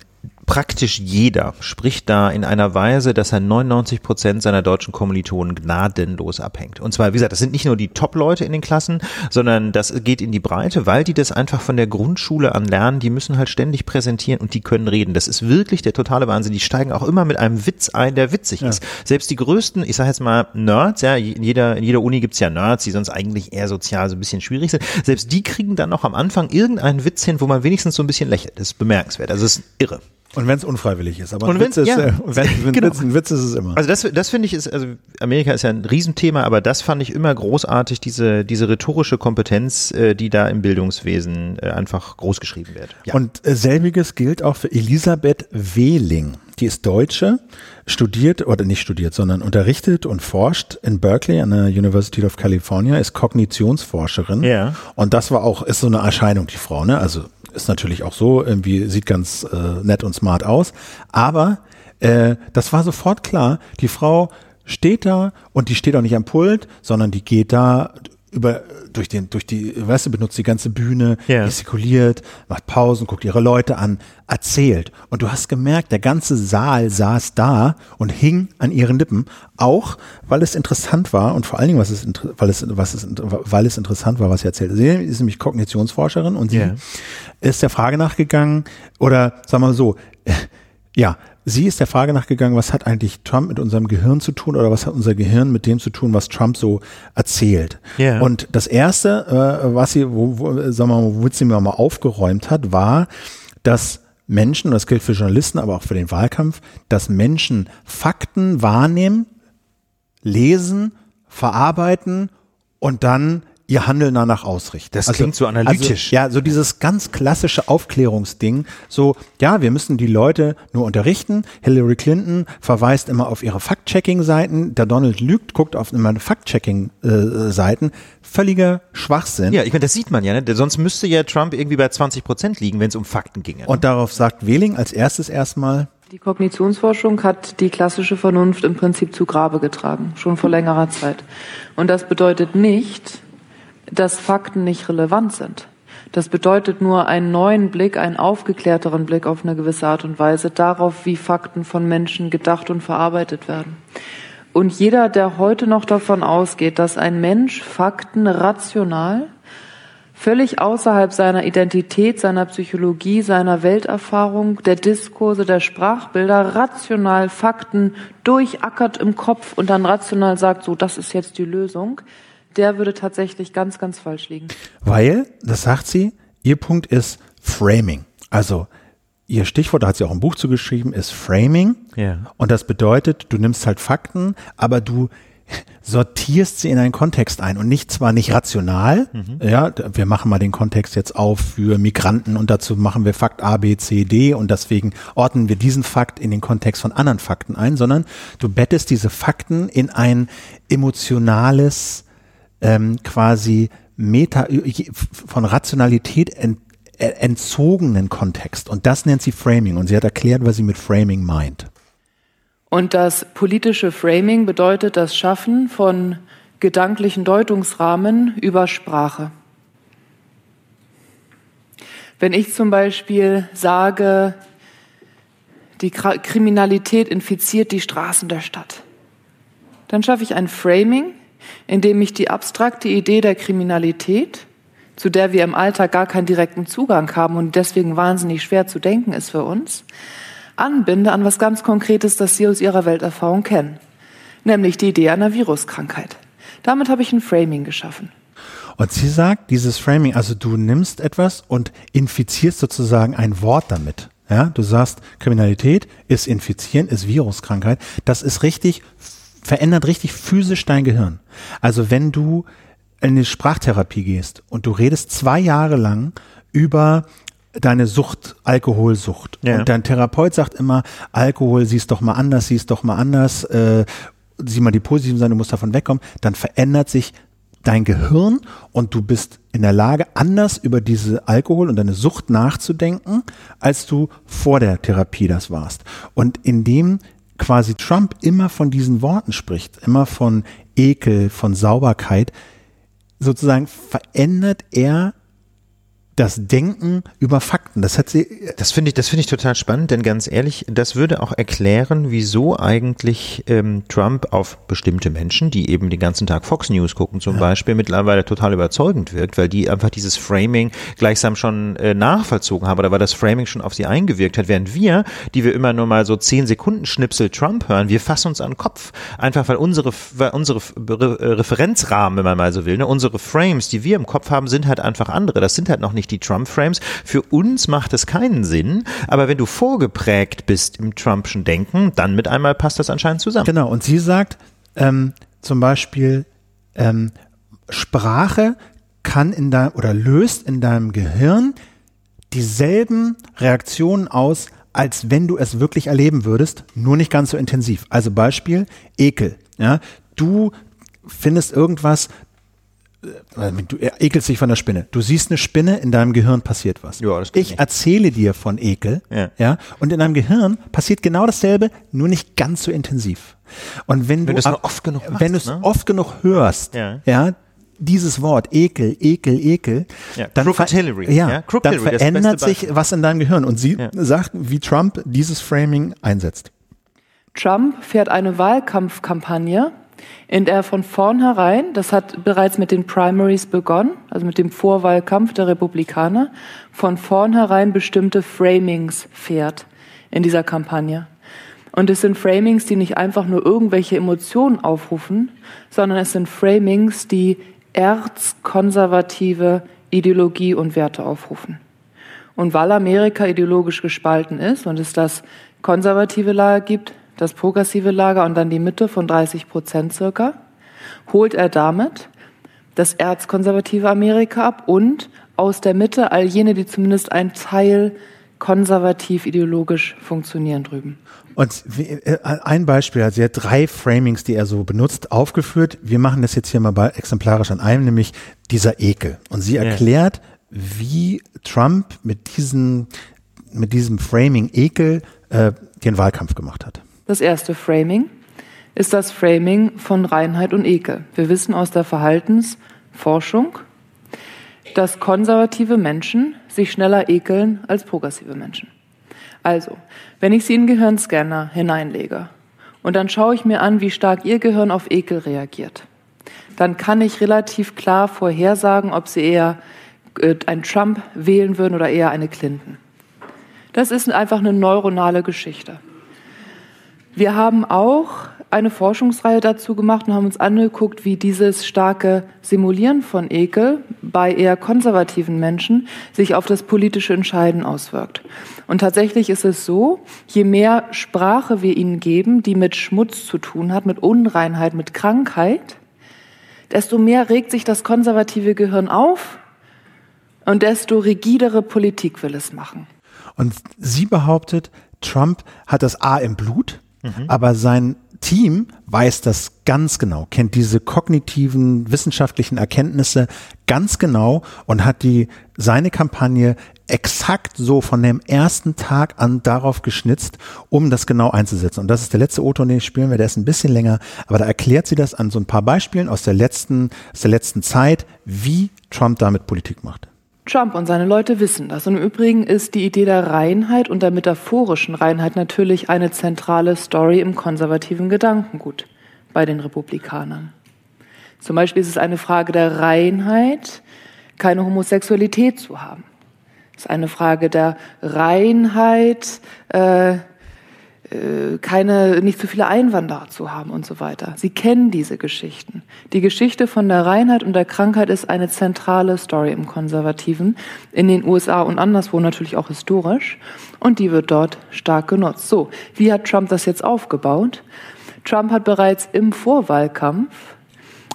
praktisch jeder spricht da in einer Weise, dass er 99 Prozent seiner deutschen Kommilitonen gnadenlos abhängt. Und zwar, wie gesagt, das sind nicht nur die Top-Leute in den Klassen, sondern das geht in die Breite, weil die das einfach von der Grundschule an lernen. Die müssen halt ständig präsentieren und die können reden. Das ist wirklich der totale Wahnsinn. Die steigen auch immer mit einem Witz ein, der witzig ist. Selbst die größten, ich sage jetzt mal Nerds, ja, in jeder, in jeder Uni gibt's ja Nerds, die sonst eigentlich eher sozial so ein bisschen schwierig sind. Selbst die kriegen dann noch am Anfang irgendeinen Witz hin, wo man wenigstens so ein bisschen lächelt. Das ist bemerkenswert. Also das ist irre. Und wenn es unfreiwillig ist. Aber Und ein Witz ist, ja. äh, wenn, wenn Genau. Witz, ein Witz ist es immer. Also das, das finde ich ist, also Amerika ist ja ein Riesenthema, aber das fand ich immer großartig, diese, diese rhetorische Kompetenz, äh, die da im Bildungswesen äh, einfach großgeschrieben wird. Ja. Und äh, selbiges gilt auch für Elisabeth Wehling. Die ist Deutsche, studiert oder nicht studiert, sondern unterrichtet und forscht in Berkeley an der University of California, ist Kognitionsforscherin. Ja. Und das war auch, ist so eine Erscheinung, die Frau, ne? Also ist natürlich auch so, irgendwie sieht ganz äh, nett und smart aus. Aber äh, das war sofort klar, die Frau steht da und die steht auch nicht am Pult, sondern die geht da über durch den durch die weißt du benutzt die ganze Bühne gestikuliert macht Pausen guckt ihre Leute an erzählt. Und du hast gemerkt der ganze Saal saß da und hing an ihren Lippen auch weil es interessant war und vor allen Dingen was es weil es was es weil es interessant war was sie erzählt. Sie ist nämlich Kognitionsforscherin und sie Ja. ist der Frage nachgegangen oder sagen wir mal so ja, sie ist der Frage nachgegangen, was hat eigentlich Trump mit unserem Gehirn zu tun oder was hat unser Gehirn mit dem zu tun, was Trump so erzählt. Ja. Und das erste, äh, was sie, wo, wo, sagen wir mal, womit sie mir mal aufgeräumt hat, war, dass Menschen, und das gilt für Journalisten, aber auch für den Wahlkampf, dass Menschen Fakten wahrnehmen, lesen, verarbeiten und dann ihr Handeln danach ausrichten. Das klingt so analytisch. Also, ja, so dieses ganz klassische Aufklärungsding. So, ja, wir müssen die Leute nur unterrichten. Hillary Clinton verweist immer auf ihre Fact-Checking-Seiten. Der Donald lügt, guckt auf immer Fact-Checking-Seiten. Völliger Schwachsinn. ja, ich meine, das sieht man ja, ne? Sonst müsste ja Trump irgendwie bei 20 Prozent liegen, wenn es um Fakten ginge. Und darauf sagt Wehling als erstes erstmal, Die Kognitionsforschung hat die klassische Vernunft im Prinzip zu Grabe getragen, schon vor längerer Zeit. Und das bedeutet nicht, dass Fakten nicht relevant sind. Das bedeutet nur einen neuen Blick, einen aufgeklärteren Blick auf eine gewisse Art und Weise darauf, wie Fakten von Menschen gedacht und verarbeitet werden. Und jeder, der heute noch davon ausgeht, dass ein Mensch Fakten rational völlig außerhalb seiner Identität, seiner Psychologie, seiner Welterfahrung, der Diskurse, der Sprachbilder, rational Fakten durchackert im Kopf und dann rational sagt, so, das ist jetzt die Lösung, der würde tatsächlich ganz, ganz falsch liegen. weil, das sagt sie, ihr Punkt ist Framing. Also, ihr Stichwort, da hat sie auch ein Buch zugeschrieben, ist Framing. Ja. Und das bedeutet, du nimmst halt Fakten, aber du sortierst sie in einen Kontext ein und nicht zwar nicht rational, ja, d- wir machen mal den Kontext jetzt auf für Migranten und dazu machen wir Fakt A, B, C, D und deswegen ordnen wir diesen Fakt in den Kontext von anderen Fakten ein, sondern du bettest diese Fakten in ein emotionales, ähm, quasi Meta, von Rationalität ent, äh, entzogenen Kontext und das nennt sie Framing und sie hat erklärt, was sie mit Framing meint. Und das politische Framing bedeutet das Schaffen von gedanklichen Deutungsrahmen über Sprache. Wenn ich zum Beispiel sage, die Kriminalität infiziert die Straßen der Stadt, dann schaffe ich ein Framing, in dem ich die abstrakte Idee der Kriminalität, zu der wir im Alltag gar keinen direkten Zugang haben und deswegen wahnsinnig schwer zu denken ist für uns, anbinde an was ganz Konkretes, das Sie aus Ihrer Welterfahrung kennen, nämlich die Idee einer Viruskrankheit. Damit habe ich ein Framing geschaffen. Und sie sagt, dieses Framing, also du nimmst etwas und infizierst sozusagen ein Wort damit. Ja, du sagst, Kriminalität ist infizieren, ist Viruskrankheit. Das ist richtig, verändert richtig physisch dein Gehirn. Also wenn du in eine Sprachtherapie gehst und du redest zwei Jahre lang über deine Sucht, Alkoholsucht. Ja. Und dein Therapeut sagt immer, Alkohol siehst doch mal anders, siehst doch mal anders, äh, sieh mal die positiven Seiten, du musst davon wegkommen, dann verändert sich dein Gehirn und du bist in der Lage, anders über diese Alkohol und deine Sucht nachzudenken, als du vor der Therapie das warst. Und indem quasi Trump immer von diesen Worten spricht, immer von Ekel, von Sauberkeit, sozusagen verändert er das Denken über Fakten. Das hat sie. Das finde ich, das finde ich total spannend, denn ganz ehrlich, das würde auch erklären, wieso eigentlich ähm, Trump auf bestimmte Menschen, die eben den ganzen Tag Fox News gucken zum ja. Beispiel, mittlerweile total überzeugend wirkt, weil die einfach dieses Framing gleichsam schon äh, nachvollzogen haben oder weil das Framing schon auf sie eingewirkt hat, während wir, die wir immer nur mal so zehn Sekunden Schnipsel Trump hören, wir fassen uns an den Kopf, einfach weil unsere, weil unsere Referenzrahmen, wenn man mal so will, ne, unsere Frames, die wir im Kopf haben, sind halt einfach andere. Das sind halt noch nicht nicht die Trump-Frames. Für uns macht es keinen Sinn, aber wenn du vorgeprägt bist im Trumpschen Denken, dann mit einmal passt das anscheinend zusammen. Genau, und sie sagt ähm, zum Beispiel, ähm, Sprache kann in deinem oder löst in deinem Gehirn dieselben Reaktionen aus, als wenn du es wirklich erleben würdest, nur nicht ganz so intensiv. Also Beispiel Ekel. Ja, du findest irgendwas du ekelst dich von der Spinne. Du siehst eine Spinne, in deinem Gehirn passiert was. Ja, das ich nicht. erzähle dir von Ekel, ja. ja, und in deinem Gehirn passiert genau dasselbe, nur nicht ganz so intensiv. Und wenn, wenn du es oft genug, machst, wenn du es ne? oft genug hörst, ja. ja, dieses Wort Ekel, Ekel, Ekel, ja, dann, ver ja, ja dann verändert sich was in deinem Gehirn. Und sie ja. sagt, wie Trump dieses Framing einsetzt. Trump fährt eine Wahlkampfkampagne in der von vornherein, das hat bereits mit den Primaries begonnen, also mit dem Vorwahlkampf der Republikaner, von vornherein bestimmte Framings fährt in dieser Kampagne. Und es sind Framings, die nicht einfach nur irgendwelche Emotionen aufrufen, sondern es sind Framings, die erzkonservative Ideologie und Werte aufrufen. Und weil Amerika ideologisch gespalten ist und es das konservative Lager gibt, das progressive Lager und dann die Mitte von 30 Prozent circa, holt er damit das erzkonservative Amerika ab und aus der Mitte all jene, die zumindest ein Teil konservativ ideologisch funktionieren drüben. Und äh, ein Beispiel, also er hat drei Framings, die er so benutzt, aufgeführt. Wir machen das jetzt hier mal exemplarisch an einem, nämlich dieser Ekel. Und sie erklärt, ja. wie Trump mit diesem, mit diesem Framing Ekel äh, den Wahlkampf gemacht hat. Das erste Framing ist das Framing von Reinheit und Ekel. Wir wissen aus der Verhaltensforschung, dass konservative Menschen sich schneller ekeln als progressive Menschen. Also, wenn ich sie in den Gehirnscanner hineinlege und dann schaue ich mir an, wie stark ihr Gehirn auf Ekel reagiert, dann kann ich relativ klar vorhersagen, ob sie eher äh, einen Trump wählen würden oder eher eine Clinton. Das ist einfach eine neuronale Geschichte. Wir haben auch eine Forschungsreihe dazu gemacht und haben uns angeguckt, wie dieses starke Simulieren von Ekel bei eher konservativen Menschen sich auf das politische Entscheiden auswirkt. Und tatsächlich ist es so, je mehr Sprache wir ihnen geben, die mit Schmutz zu tun hat, mit Unreinheit, mit Krankheit, desto mehr regt sich das konservative Gehirn auf und desto rigidere Politik will es machen. Und sie behauptet, Trump hat das A im Blut, Mhm. Aber sein Team weiß das ganz genau, kennt diese kognitiven wissenschaftlichen Erkenntnisse ganz genau und hat die seine Kampagne exakt so von dem ersten Tag an darauf geschnitzt, um das genau einzusetzen. Und das ist der letzte O-Ton, den spielen werde, der ist ein bisschen länger, aber da erklärt sie das an so ein paar Beispielen aus der letzten, aus der letzten Zeit, wie Trump damit Politik macht. Trump und seine Leute wissen das. Und im Übrigen ist die Idee der Reinheit und der metaphorischen Reinheit natürlich eine zentrale Story im konservativen Gedankengut bei den Republikanern. Zum Beispiel ist es eine Frage der Reinheit, keine Homosexualität zu haben. Es ist eine Frage der Reinheit, äh, keine, nicht zu viele Einwanderer zu haben und so weiter. Sie kennen diese Geschichten. Die Geschichte von der Reinheit und der Krankheit ist eine zentrale Story im Konservativen, in den USA und anderswo natürlich auch historisch. Und die wird dort stark genutzt. So, wie hat Trump das jetzt aufgebaut? Trump hat bereits im Vorwahlkampf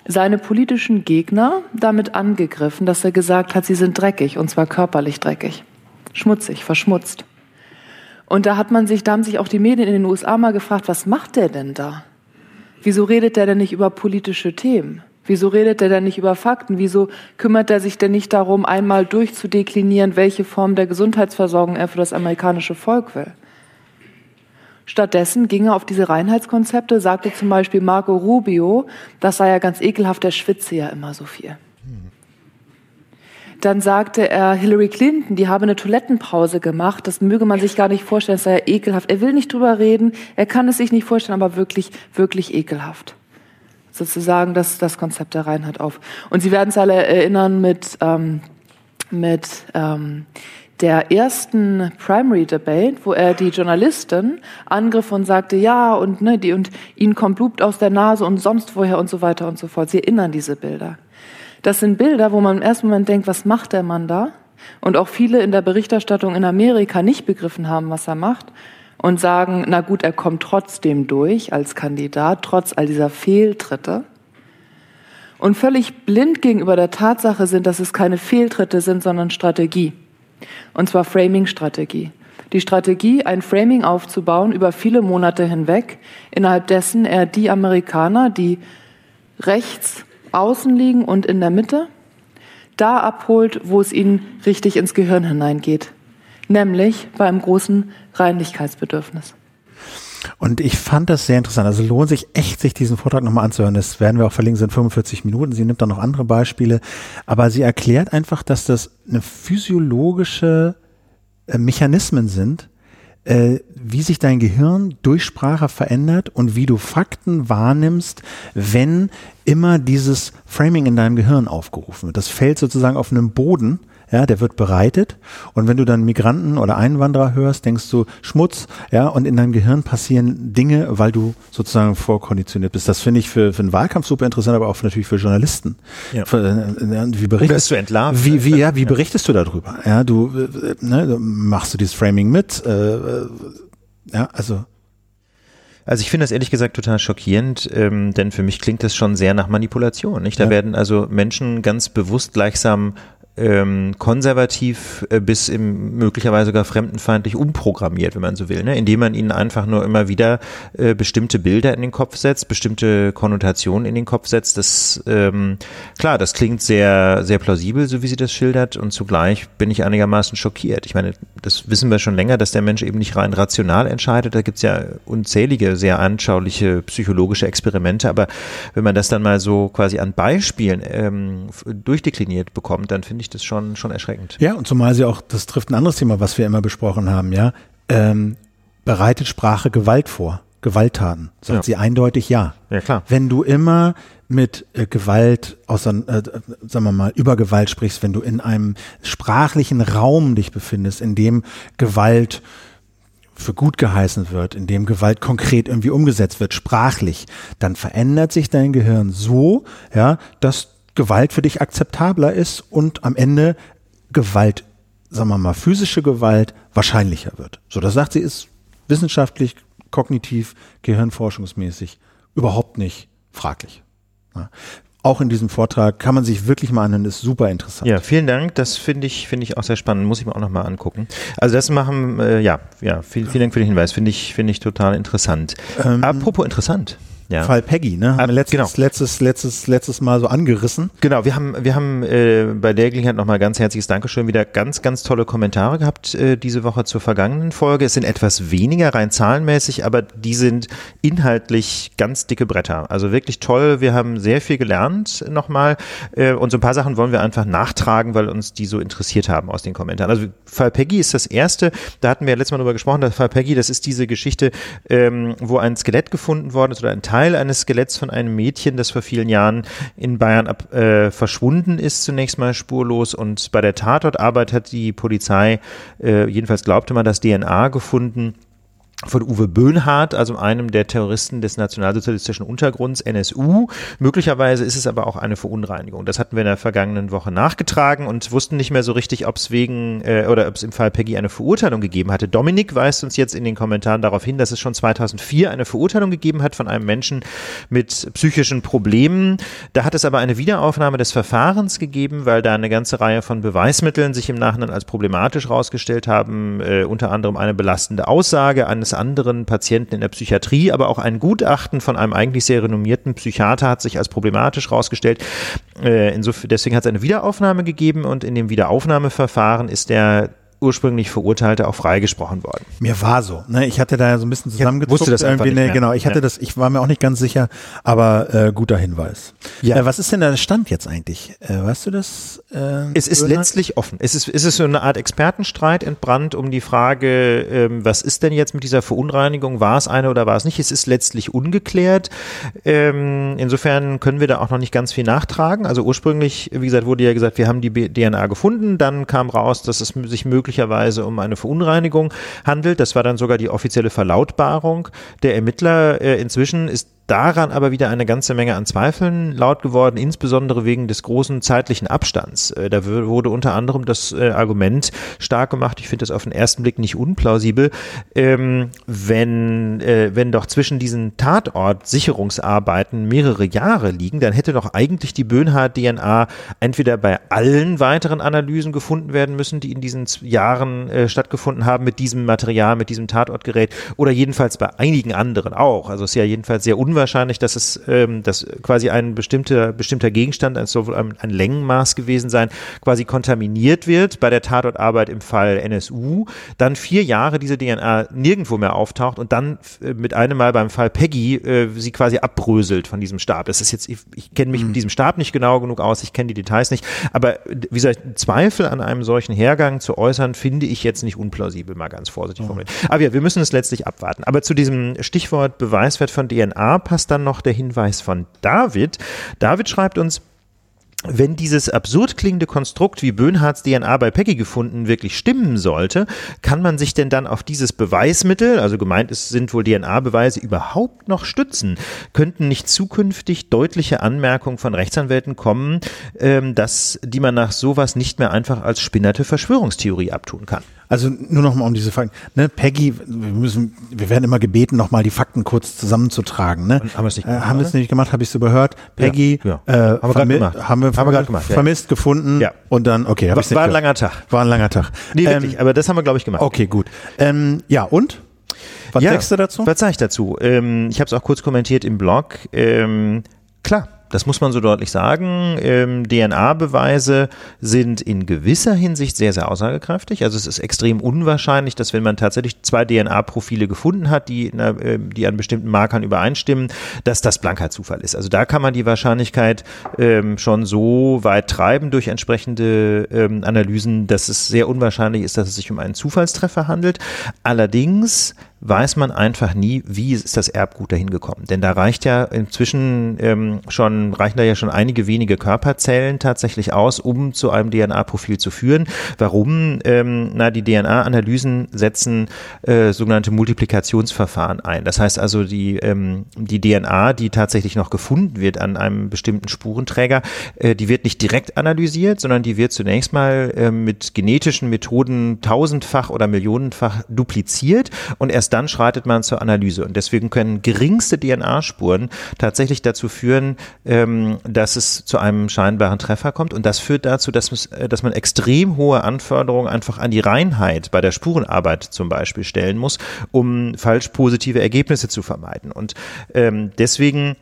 seine politischen Gegner damit angegriffen, dass er gesagt hat, sie sind dreckig, und zwar körperlich dreckig, schmutzig, verschmutzt. Und da hat man sich, da haben sich auch die Medien in den USA mal gefragt, was macht der denn da? Wieso redet der denn nicht über politische Themen? Wieso redet er denn nicht über Fakten? Wieso kümmert er sich denn nicht darum, einmal durchzudeklinieren, welche Form der Gesundheitsversorgung er für das amerikanische Volk will? Stattdessen ging er auf diese Reinheitskonzepte, sagte zum Beispiel Marco Rubio, das sei ja ganz ekelhaft, der schwitze ja immer so viel. Dann sagte er Hillary Clinton, die habe eine Toilettenpause gemacht. Das möge man sich gar nicht vorstellen. Das sei ja ekelhaft. Er will nicht drüber reden. Er kann es sich nicht vorstellen, aber wirklich, wirklich ekelhaft. Sozusagen das, das Konzept der Reinheit auf. Und Sie werden es alle erinnern mit, ähm, mit ähm, der ersten Primary Debate, wo er die Journalistin angriff und sagte, ja, und, ne, die, und ihnen kommt Blut aus der Nase und sonst woher und so weiter und so fort. Sie erinnern diese Bilder. Das sind Bilder, wo man im ersten Moment denkt, was macht der Mann da? Und auch viele in der Berichterstattung in Amerika nicht begriffen haben, was er macht und sagen, na gut, er kommt trotzdem durch als Kandidat, trotz all dieser Fehltritte. Und völlig blind gegenüber der Tatsache sind, dass es keine Fehltritte sind, sondern Strategie. Und zwar Framing-Strategie. Die Strategie, ein Framing aufzubauen über viele Monate hinweg, innerhalb dessen er die Amerikaner, die rechts außen liegen und in der Mitte, da abholt, wo es ihnen richtig ins Gehirn hineingeht, nämlich beim großen Reinlichkeitsbedürfnis. Und ich fand das sehr interessant. Also lohnt sich echt, sich diesen Vortrag nochmal anzuhören. Das werden wir auch verlinken, sind 45 Minuten. Sie nimmt dann noch andere Beispiele. Aber sie erklärt einfach, dass das eine physiologische äh, Mechanismen sind, äh, wie sich dein Gehirn durch Sprache verändert und wie du Fakten wahrnimmst, wenn immer dieses Framing in deinem Gehirn aufgerufen wird. Das fällt sozusagen auf einem Boden, ja, der wird bereitet. Und wenn du dann Migranten oder Einwanderer hörst, denkst du Schmutz, ja, und in deinem Gehirn passieren Dinge, weil du sozusagen vorkonditioniert bist. Das finde ich für, für einen Wahlkampf super interessant, aber auch natürlich für Journalisten. Ja. Für, äh, wie berichtest du entlarven. Wie, wie, ja, wie berichtest du darüber? Ja, du, äh, ne, machst du dieses Framing mit? Äh, äh, ja, also. Also ich finde das ehrlich gesagt total schockierend, ähm, denn für mich klingt das schon sehr nach Manipulation. Nicht? Da Ja. werden also Menschen ganz bewusst gleichsam ähm, konservativ äh, bis im möglicherweise sogar fremdenfeindlich umprogrammiert, wenn man so will, ne? indem man ihnen einfach nur immer wieder äh, bestimmte Bilder in den Kopf setzt, bestimmte Konnotationen in den Kopf setzt. Das ähm, klar, das klingt sehr sehr plausibel, so wie sie das schildert, und zugleich bin ich einigermaßen schockiert. Ich meine, das wissen wir schon länger, dass der Mensch eben nicht rein rational entscheidet. Da gibt's ja unzählige sehr anschauliche psychologische Experimente, aber wenn man das dann mal so quasi an Beispielen ähm, durchdekliniert bekommt, dann finde ich das schon schon erschreckend. Ja, und zumal sie auch, das trifft ein anderes Thema, was wir immer besprochen haben, ja. Ähm, bereitet Sprache Gewalt vor? Gewalttaten? Sagt Ja. sie eindeutig ja. Ja, klar. Wenn du immer mit äh, Gewalt, außer, äh, sagen wir mal, über Gewalt sprichst, wenn du in einem sprachlichen Raum dich befindest, in dem Gewalt für gut geheißen wird, in dem Gewalt konkret irgendwie umgesetzt wird, sprachlich, dann verändert sich dein Gehirn so, ja, dass Gewalt für dich akzeptabler ist und am Ende Gewalt, sagen wir mal, physische Gewalt wahrscheinlicher wird. So, das sagt sie, ist wissenschaftlich, kognitiv, gehirnforschungsmäßig überhaupt nicht fraglich. Ja. Auch in diesem Vortrag kann man sich wirklich mal anhören, ist super interessant. Ja, vielen Dank. Das finde ich, finde ich auch sehr spannend. Muss ich mir auch nochmal angucken. Also das machen, äh, ja, ja, viel, vielen Dank für den Hinweis. Finde ich, finde ich total interessant. Apropos interessant. Ja. Fall Peggy, ne? Haben wir letztes, genau. letztes, letztes, letztes Mal so angerissen. Genau, wir haben, wir haben äh, bei der Gelegenheit nochmal ganz herzliches Dankeschön. Wieder ganz, ganz tolle Kommentare gehabt äh, diese Woche zur vergangenen Folge. Es sind etwas weniger rein zahlenmäßig, aber die sind inhaltlich ganz dicke Bretter. Also wirklich toll. Wir haben sehr viel gelernt nochmal. Äh, und so ein paar Sachen wollen wir einfach nachtragen, weil uns die so interessiert haben aus den Kommentaren. Also Fall Peggy ist das erste. Da hatten wir ja letztes Mal drüber gesprochen. Der Fall Peggy, das ist diese Geschichte, ähm, wo ein Skelett gefunden worden ist oder ein Teil eines Skeletts von einem Mädchen, das vor vielen Jahren in Bayern ab, äh, verschwunden ist, zunächst mal spurlos. Und bei der Tatortarbeit hat die Polizei, äh, jedenfalls glaubte man, das DNA gefunden von Uwe Böhnhardt, also einem der Terroristen des nationalsozialistischen Untergrunds, NSU. Möglicherweise ist es aber auch eine Verunreinigung. Das hatten wir in der vergangenen Woche nachgetragen und wussten nicht mehr so richtig, ob es wegen äh, oder ob es im Fall Peggy eine Verurteilung gegeben hatte. Dominik weist uns jetzt in den Kommentaren darauf hin, dass es schon 2004 eine Verurteilung gegeben hat von einem Menschen mit psychischen Problemen. Da hat es aber eine Wiederaufnahme des Verfahrens gegeben, weil da eine ganze Reihe von Beweismitteln sich im Nachhinein als problematisch herausgestellt haben, äh, unter anderem eine belastende Aussage eines eines anderen Patienten in der Psychiatrie, aber auch ein Gutachten von einem eigentlich sehr renommierten Psychiater hat sich als problematisch herausgestellt. Äh, deswegen hat es eine Wiederaufnahme gegeben und in dem Wiederaufnahmeverfahren ist der ursprünglich Verurteilte auch freigesprochen worden. Mir war so. Ne? Ich hatte da so ein bisschen zusammengezuckt. wusste das irgendwie. Ne, genau, ich hatte Ja. das, ich war mir auch nicht ganz sicher, aber äh, guter Hinweis. Ja. Äh, was ist denn der Stand jetzt eigentlich? Äh, weißt du das? Äh, Es ist Böhner? letztlich offen. Es ist, es ist so eine Art Expertenstreit entbrannt um die Frage, ähm, was ist denn jetzt mit dieser Verunreinigung? War es eine oder war es nicht? Es ist letztlich ungeklärt. Ähm, insofern können wir da auch noch nicht ganz viel nachtragen. Also ursprünglich, wie gesagt, wurde ja gesagt, wir haben die DNA gefunden. Dann kam raus, dass es sich möglicherweise um eine Verunreinigung handelt. Das war dann sogar die offizielle Verlautbarung der Ermittler. Äh, inzwischen ist daran aber wieder eine ganze Menge an Zweifeln laut geworden, insbesondere wegen des großen zeitlichen Abstands. Äh, Da wurde unter anderem das äh, Argument stark gemacht, ich finde das auf den ersten Blick nicht unplausibel, ähm, wenn, äh, wenn doch zwischen diesen Tatort-Sicherungsarbeiten mehrere Jahre liegen, dann hätte doch eigentlich die Böhnhardt-DNA entweder bei allen weiteren Analysen gefunden werden müssen, die in diesen Jahren stattgefunden haben mit diesem Material, mit diesem Tatortgerät oder jedenfalls bei einigen anderen auch. Also es ist ja jedenfalls sehr unwahrscheinlich, dass es ähm, dass quasi ein bestimmter, bestimmter Gegenstand, es soll ein, ein Längenmaß gewesen sein, quasi kontaminiert wird bei der Tatortarbeit im Fall NSU, dann vier Jahre diese DNA nirgendwo mehr auftaucht und dann äh, mit einem Mal beim Fall Peggy äh, sie quasi abbröselt von diesem Stab. Das ist jetzt, ich, ich kenne mich mit diesem Stab nicht genau genug aus, ich kenne die Details nicht, aber wie gesagt, Zweifel an einem solchen Hergang zu äußern, finde ich jetzt nicht unplausibel, mal ganz vorsichtig formuliert. Aber ja, wir müssen es letztlich abwarten. Aber zu diesem Stichwort Beweiswert von DNA passt dann noch der Hinweis von David. David schreibt uns, wenn dieses absurd klingende Konstrukt wie Böhnhardts DNA bei Peggy gefunden wirklich stimmen sollte, kann man sich denn dann auf dieses Beweismittel, also gemeint ist, sind wohl DNA-Beweise, überhaupt noch stützen? Könnten nicht zukünftig deutliche Anmerkungen von Rechtsanwälten kommen, ähm, dass, die man nach sowas nicht mehr einfach als spinnerte Verschwörungstheorie abtun kann? Also nur noch mal um diese Fakten. Ne, Peggy, wir müssen, wir werden immer gebeten, noch mal die Fakten kurz zusammenzutragen. Ne? Und haben wir es nicht äh, gemacht, haben wir es nicht gemacht? Habe ich so überhört? Peggy, ja. Äh, Haben wir gemacht. haben wir, Haben wir gemacht, ja. vermisst, gefunden Ja. und dann, okay, hab War, ich's nicht war ein langer Tag. War ein langer Tag. Nee, Ähm, wirklich, aber das haben wir, glaube ich, gemacht. Okay, gut. Ähm, ja, und? Was ja, sagst du dazu? Was sage ich dazu? Ähm, ich habe es auch kurz kommentiert im Blog. Ähm, klar, das muss man so deutlich sagen. Ähm, DNA-Beweise sind in gewisser Hinsicht sehr, sehr aussagekräftig. Also es ist extrem unwahrscheinlich, dass wenn man tatsächlich zwei DNA-Profile gefunden hat, die, einer, ähm, die an bestimmten Markern übereinstimmen, dass das blanker Zufall ist. Also da kann man die Wahrscheinlichkeit ähm, schon so weit treiben durch entsprechende ähm, Analysen, dass es sehr unwahrscheinlich ist, dass es sich um einen Zufallstreffer handelt. Allerdings weiß man einfach nie, wie ist das Erbgut dahin gekommen. Denn da reicht ja inzwischen ähm, schon, reichen da ja schon einige wenige Körperzellen tatsächlich aus, um zu einem DNA-Profil zu führen. Warum? Ähm, na, die DNA-Analysen setzen äh, sogenannte Multiplikationsverfahren ein. Das heißt also, die, ähm, die DNA, die tatsächlich noch gefunden wird an einem bestimmten Spurenträger, äh, die wird nicht direkt analysiert, sondern die wird zunächst mal äh, mit genetischen Methoden tausendfach oder millionenfach dupliziert und erst dann schreitet man zur Analyse. Und deswegen können geringste DNA-Spuren tatsächlich dazu führen, ähm, dass es zu einem scheinbaren Treffer kommt. Und das führt dazu, dass, äh, dass man extrem hohe Anforderungen einfach an die Reinheit bei der Spurenarbeit zum Beispiel stellen muss, um falsch positive Ergebnisse zu vermeiden. Und ähm, deswegen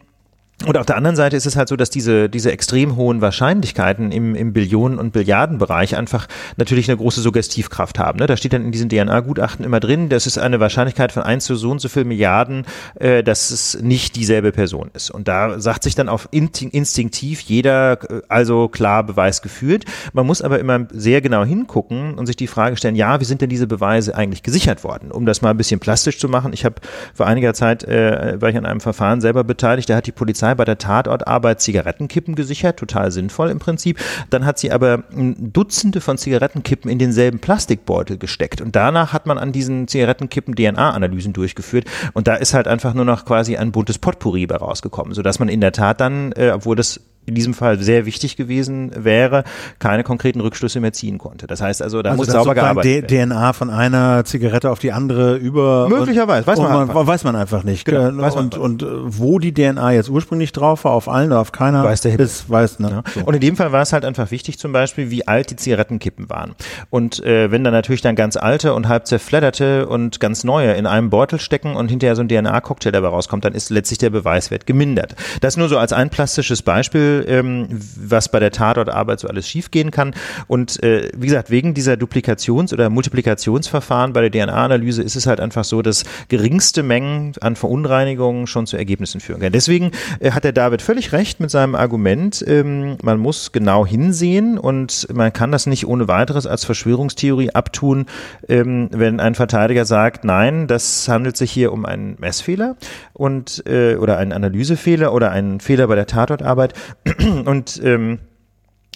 und auf der anderen Seite ist es halt so, dass diese, diese extrem hohen Wahrscheinlichkeiten im, im Billionen- und Billiardenbereich einfach natürlich eine große Suggestivkraft haben. Ne? Da steht dann in diesen DNA-Gutachten immer drin, das ist eine Wahrscheinlichkeit von 1 zu so und so viel Milliarden, äh, dass es nicht dieselbe Person ist. Und da sagt sich dann auf instinktiv jeder, äh, also klar Beweis geführt. Man muss aber immer sehr genau hingucken und sich die Frage stellen, ja, wie sind denn diese Beweise eigentlich gesichert worden? Um das mal ein bisschen plastisch zu machen, ich habe vor einiger Zeit, äh, war ich an einem Verfahren selber beteiligt, da hat die Polizei bei der Tatortarbeit Zigarettenkippen gesichert, total sinnvoll im Prinzip. Dann hat sie aber Dutzende von Zigarettenkippen in denselben Plastikbeutel gesteckt und danach hat man an diesen Zigarettenkippen DNA-Analysen durchgeführt und da ist halt einfach nur noch quasi ein buntes Potpourri bei rausgekommen, sodass man in der Tat dann, äh, obwohl das in diesem Fall sehr wichtig gewesen wäre, keine konkreten Rückschlüsse mehr ziehen konnte. Das heißt also, da also muss sauber gearbeitet werden. DNA von einer Zigarette auf die andere über Möglicherweise, weiß und man man einfach. weiß man einfach nicht. Genau, man und und äh, wo die DNA jetzt ursprünglich ursprünglich drauf war, auf allen oder auf keiner, Weiß der ist weiß, ne? Ja. So. Und in dem Fall war es halt einfach wichtig, zum Beispiel, wie alt die Zigarettenkippen waren. Und äh, wenn dann natürlich dann ganz alte und halb zerfledderte und ganz neue in einem Beutel stecken und hinterher so ein DNA-Cocktail dabei rauskommt, dann ist letztlich der Beweiswert gemindert. Das nur so als ein plastisches Beispiel, ähm, was bei der Tatortarbeit so alles schiefgehen kann. Und äh, wie gesagt, wegen dieser Duplikations- oder Multiplikationsverfahren bei der DNA-Analyse ist es halt einfach so, dass geringste Mengen an Verunreinigungen schon zu Ergebnissen führen können. Deswegen äh, hat der David völlig recht mit seinem Argument, ähm, man muss genau hinsehen und man kann das nicht ohne weiteres als Verschwörungstheorie abtun, ähm, wenn ein Verteidiger sagt, nein, das handelt sich hier um einen Messfehler und äh, oder einen Analysefehler oder einen Fehler bei der Tatortarbeit. Und ähm,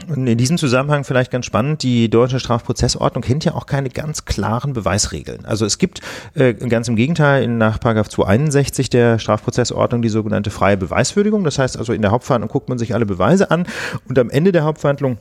und in diesem Zusammenhang vielleicht ganz spannend, die deutsche Strafprozessordnung kennt ja auch keine ganz klaren Beweisregeln. Also es gibt äh, ganz im Gegenteil in, nach 261 der Strafprozessordnung die sogenannte freie Beweiswürdigung. Das heißt also in der Hauptverhandlung guckt man sich alle Beweise an und am Ende der Hauptverhandlung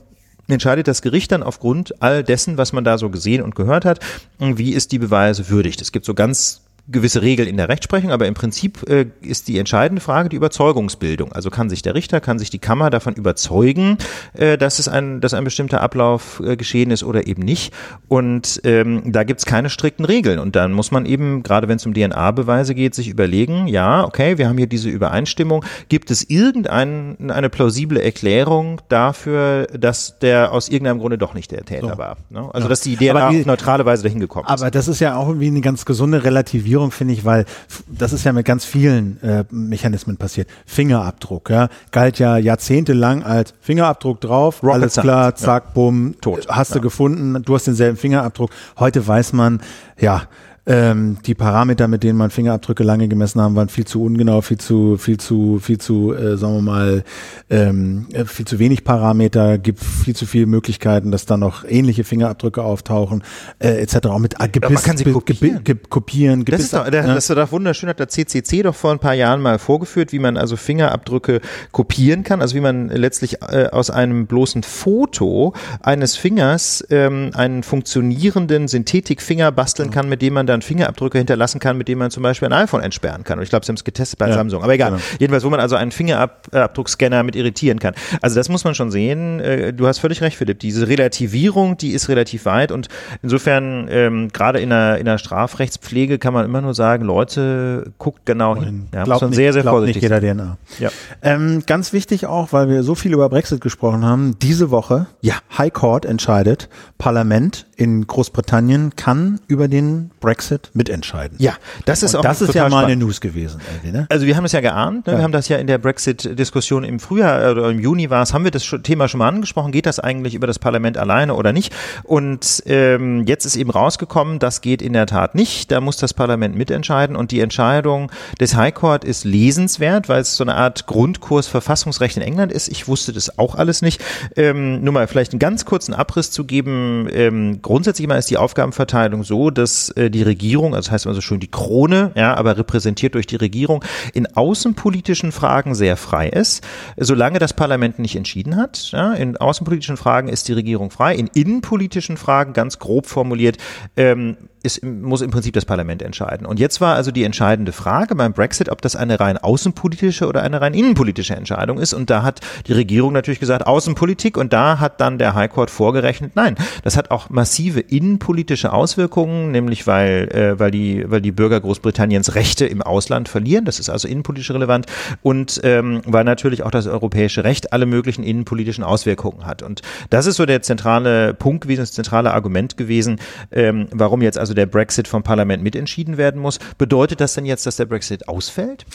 entscheidet das Gericht dann aufgrund all dessen, was man da so gesehen und gehört hat, wie ist die Beweise würdigt. Es gibt so ganz gewisse Regeln in der Rechtsprechung, aber im Prinzip äh, ist die entscheidende Frage die Überzeugungsbildung. Also kann sich der Richter, kann sich die Kammer davon überzeugen, äh, dass es ein, dass ein bestimmter Ablauf äh, geschehen ist oder eben nicht. Und ähm, da gibt's keine strikten Regeln. Und dann muss man eben, gerade wenn es um DNA-Beweise geht, sich überlegen, ja, okay, wir haben hier diese Übereinstimmung. Gibt es irgendeine eine plausible Erklärung dafür, dass der aus irgendeinem Grunde doch nicht der Täter So. war? Ne? Also Ja. dass die DNA Aber auf neutrale Weise dahin gekommen ist. Aber das ist ja auch irgendwie eine ganz gesunde Relativierung, finde ich, weil das ist ja mit ganz vielen äh, Mechanismen passiert. Fingerabdruck, ja, galt ja jahrzehntelang als Fingerabdruck drauf, Rocket alles klar, ja. zack, bumm, Tot. hast du Ja. gefunden, du hast denselben Fingerabdruck. Heute weiß man, ja, ähm, die Parameter, mit denen man Fingerabdrücke lange gemessen haben, waren viel zu ungenau, viel zu, viel zu, viel zu, äh, sagen wir mal, ähm, äh, viel zu wenig Parameter, gibt viel zu viele Möglichkeiten, dass da noch ähnliche Fingerabdrücke auftauchen, äh, etc. Auch mit äh, Gebiss, kann sie kopieren. Ge- kopieren, Das ist doch, der, ne? das ist doch wunderschön, hat der CCC doch vor ein paar Jahren mal vorgeführt, wie man also Fingerabdrücke kopieren kann, also wie man letztlich äh, aus einem bloßen Foto eines Fingers ähm, einen funktionierenden Synthetikfinger basteln kann, mit dem man dann Fingerabdrücke hinterlassen kann, mit dem man zum Beispiel ein iPhone entsperren kann. Und ich glaube, sie haben es getestet bei Ja, Samsung, aber egal. genau. Jedenfalls, wo man also einen Fingerabdruckscanner mit irritieren kann. Also das muss man schon sehen. Äh, Du hast völlig recht, Philipp. Diese Relativierung, die ist relativ weit und insofern ähm, gerade in der, in der Strafrechtspflege kann man immer nur sagen, Leute, guckt genau hin. Ja, muss Glaubt man nicht, sehr, sehr glaubt vorsichtig nicht jeder sein. DNA. Ja. Ähm, ganz wichtig auch, weil wir so viel über Brexit gesprochen haben, diese Woche, Ja. High Court entscheidet, Parlament in Großbritannien kann über den Brexit mitentscheiden. Ja, das ist Und auch das ist ja mal spannend. eine News gewesen, ne? Also wir haben es ja geahnt, ne? Ja. wir haben das ja in der Brexit-Diskussion im Frühjahr oder im Juni war es, haben wir das Thema schon mal angesprochen, geht das eigentlich über das Parlament alleine oder nicht? Und ähm, jetzt ist eben rausgekommen, das geht in der Tat nicht, da muss das Parlament mitentscheiden und die Entscheidung des High Court ist lesenswert, weil es so eine Art Grundkurs Verfassungsrecht in England ist. Ich wusste das auch alles nicht. Ähm, nur mal vielleicht einen ganz kurzen Abriss zu geben. Ähm, grundsätzlich mal ist die Aufgabenverteilung so, dass äh, die Regierung, also das heißt immer so schön die Krone, ja, aber repräsentiert durch die Regierung, in außenpolitischen Fragen sehr frei ist, solange das Parlament nicht entschieden hat. Ja, in außenpolitischen Fragen ist die Regierung frei, in innenpolitischen Fragen, ganz grob formuliert, ähm, ist, muss im Prinzip das Parlament entscheiden. Und jetzt war also die entscheidende Frage beim Brexit, ob das eine rein außenpolitische oder eine rein innenpolitische Entscheidung ist. Und da hat die Regierung natürlich gesagt, Außenpolitik. Und da hat dann der High Court vorgerechnet, nein, das hat auch massive innenpolitische Auswirkungen, nämlich weil, äh, weil, die, weil die Bürger Großbritanniens Rechte im Ausland verlieren. Das ist also innenpolitisch relevant. Und ähm, weil natürlich auch das europäische Recht alle möglichen innenpolitischen Auswirkungen hat. Und das ist so der zentrale Punkt gewesen, das zentrale Argument gewesen, ähm, warum jetzt also der Brexit vom Parlament mitentschieden werden muss. Bedeutet das denn jetzt, dass der Brexit ausfällt?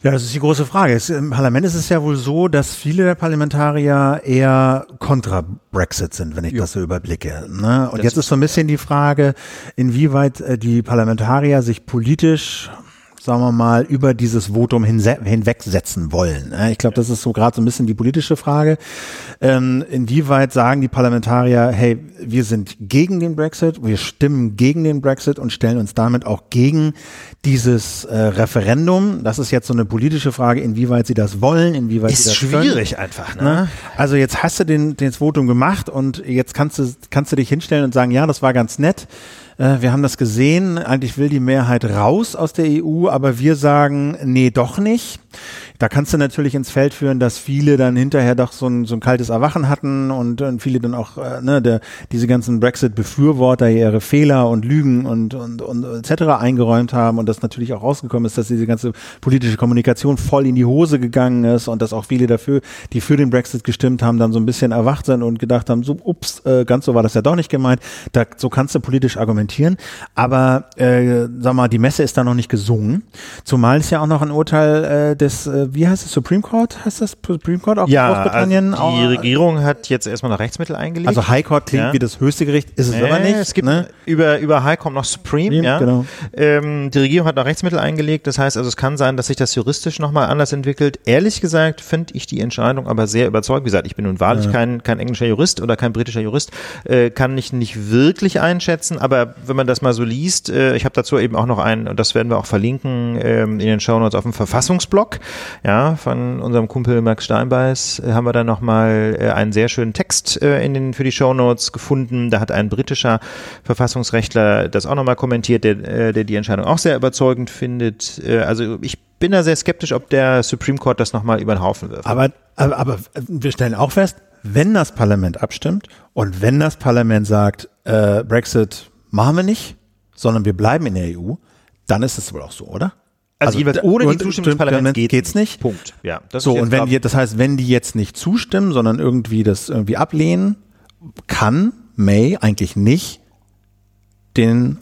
Ja, das ist die große Frage. Es, Im Parlament ist es ja wohl so, dass viele der Parlamentarier eher kontra Brexit sind, wenn ich das so überblicke. Ne? Und Das jetzt ist so ein bisschen die Frage, inwieweit äh, die Parlamentarier sich politisch sagen wir mal, über dieses Votum hinwegsetzen wollen. Ja, Ich glaube, das ist so gerade so ein bisschen die politische Frage. Ähm, inwieweit sagen die Parlamentarier, hey, wir sind gegen den Brexit, wir stimmen gegen den Brexit und stellen uns damit auch gegen dieses äh, Referendum. Das ist jetzt so eine politische Frage, inwieweit sie das wollen, inwieweit sie Ist das können. schwierig einfach, ne? Ne? Also jetzt hast du den, den das Votum gemacht und jetzt kannst du, kannst du dich hinstellen und sagen, ja, das war ganz nett. Äh, wir haben das gesehen, eigentlich will die Mehrheit raus aus der EU, aber wir sagen, nee, doch nicht. Da kannst du natürlich ins Feld führen, dass viele dann hinterher doch so ein, so ein kaltes Erwachen hatten und, und viele dann auch, äh, ne, der, diese ganzen Brexit-Befürworter ihre Fehler und Lügen und, und, und etc. eingeräumt haben und das natürlich auch rausgekommen ist, dass diese ganze politische Kommunikation voll in die Hose gegangen ist und dass auch viele dafür, die für den Brexit gestimmt haben, dann so ein bisschen erwacht sind und gedacht haben, so, ups, äh, ganz so war das ja doch nicht gemeint. Da, so kannst du politisch argumentieren. Aber äh, sag mal, die Messe ist da noch nicht gesungen. Zumal es ja auch noch ein Urteil äh, des äh, wie heißt es, Supreme Court? Heißt das Supreme Court auch ja, Großbritannien? Also die Regierung hat jetzt erstmal noch Rechtsmittel eingelegt. Also High Court klingt ja. wie das höchste Gericht, ist es nee, aber nicht. Es gibt ne? über, über High kommt noch Supreme, Supreme ja. Genau. Ähm, die Regierung hat noch Rechtsmittel eingelegt, das heißt also, es kann sein, dass sich das juristisch nochmal anders entwickelt. Ehrlich gesagt finde ich die Entscheidung aber sehr überzeugend. Wie gesagt, ich bin nun wahrlich ja. kein, kein englischer Jurist oder kein britischer Jurist, äh, kann ich nicht wirklich einschätzen, aber wenn man das mal so liest, äh, ich habe dazu eben auch noch einen, und das werden wir auch verlinken ähm, in den Shownotes auf dem Verfassungsblog, ja, von unserem Kumpel Max Steinbeiß äh, haben wir dann nochmal äh, einen sehr schönen Text äh, in den, für die Show Notes gefunden. Da hat ein britischer Verfassungsrechtler das auch nochmal kommentiert, der, äh, der die Entscheidung auch sehr überzeugend findet. Äh, also ich bin da sehr skeptisch, ob der Supreme Court das nochmal über den Haufen wirft. Aber, aber, aber wir stellen auch fest, wenn das Parlament abstimmt und wenn das Parlament sagt, äh, Brexit machen wir nicht, sondern wir bleiben in der EU, dann ist es wohl auch so, oder? Also, also jeweils ohne die Zustimmung des Parlaments geht geht's nicht. Punkt. Ja. Das so und wenn die, das heißt, wenn die jetzt nicht zustimmen, sondern irgendwie das irgendwie ablehnen, kann May eigentlich nicht den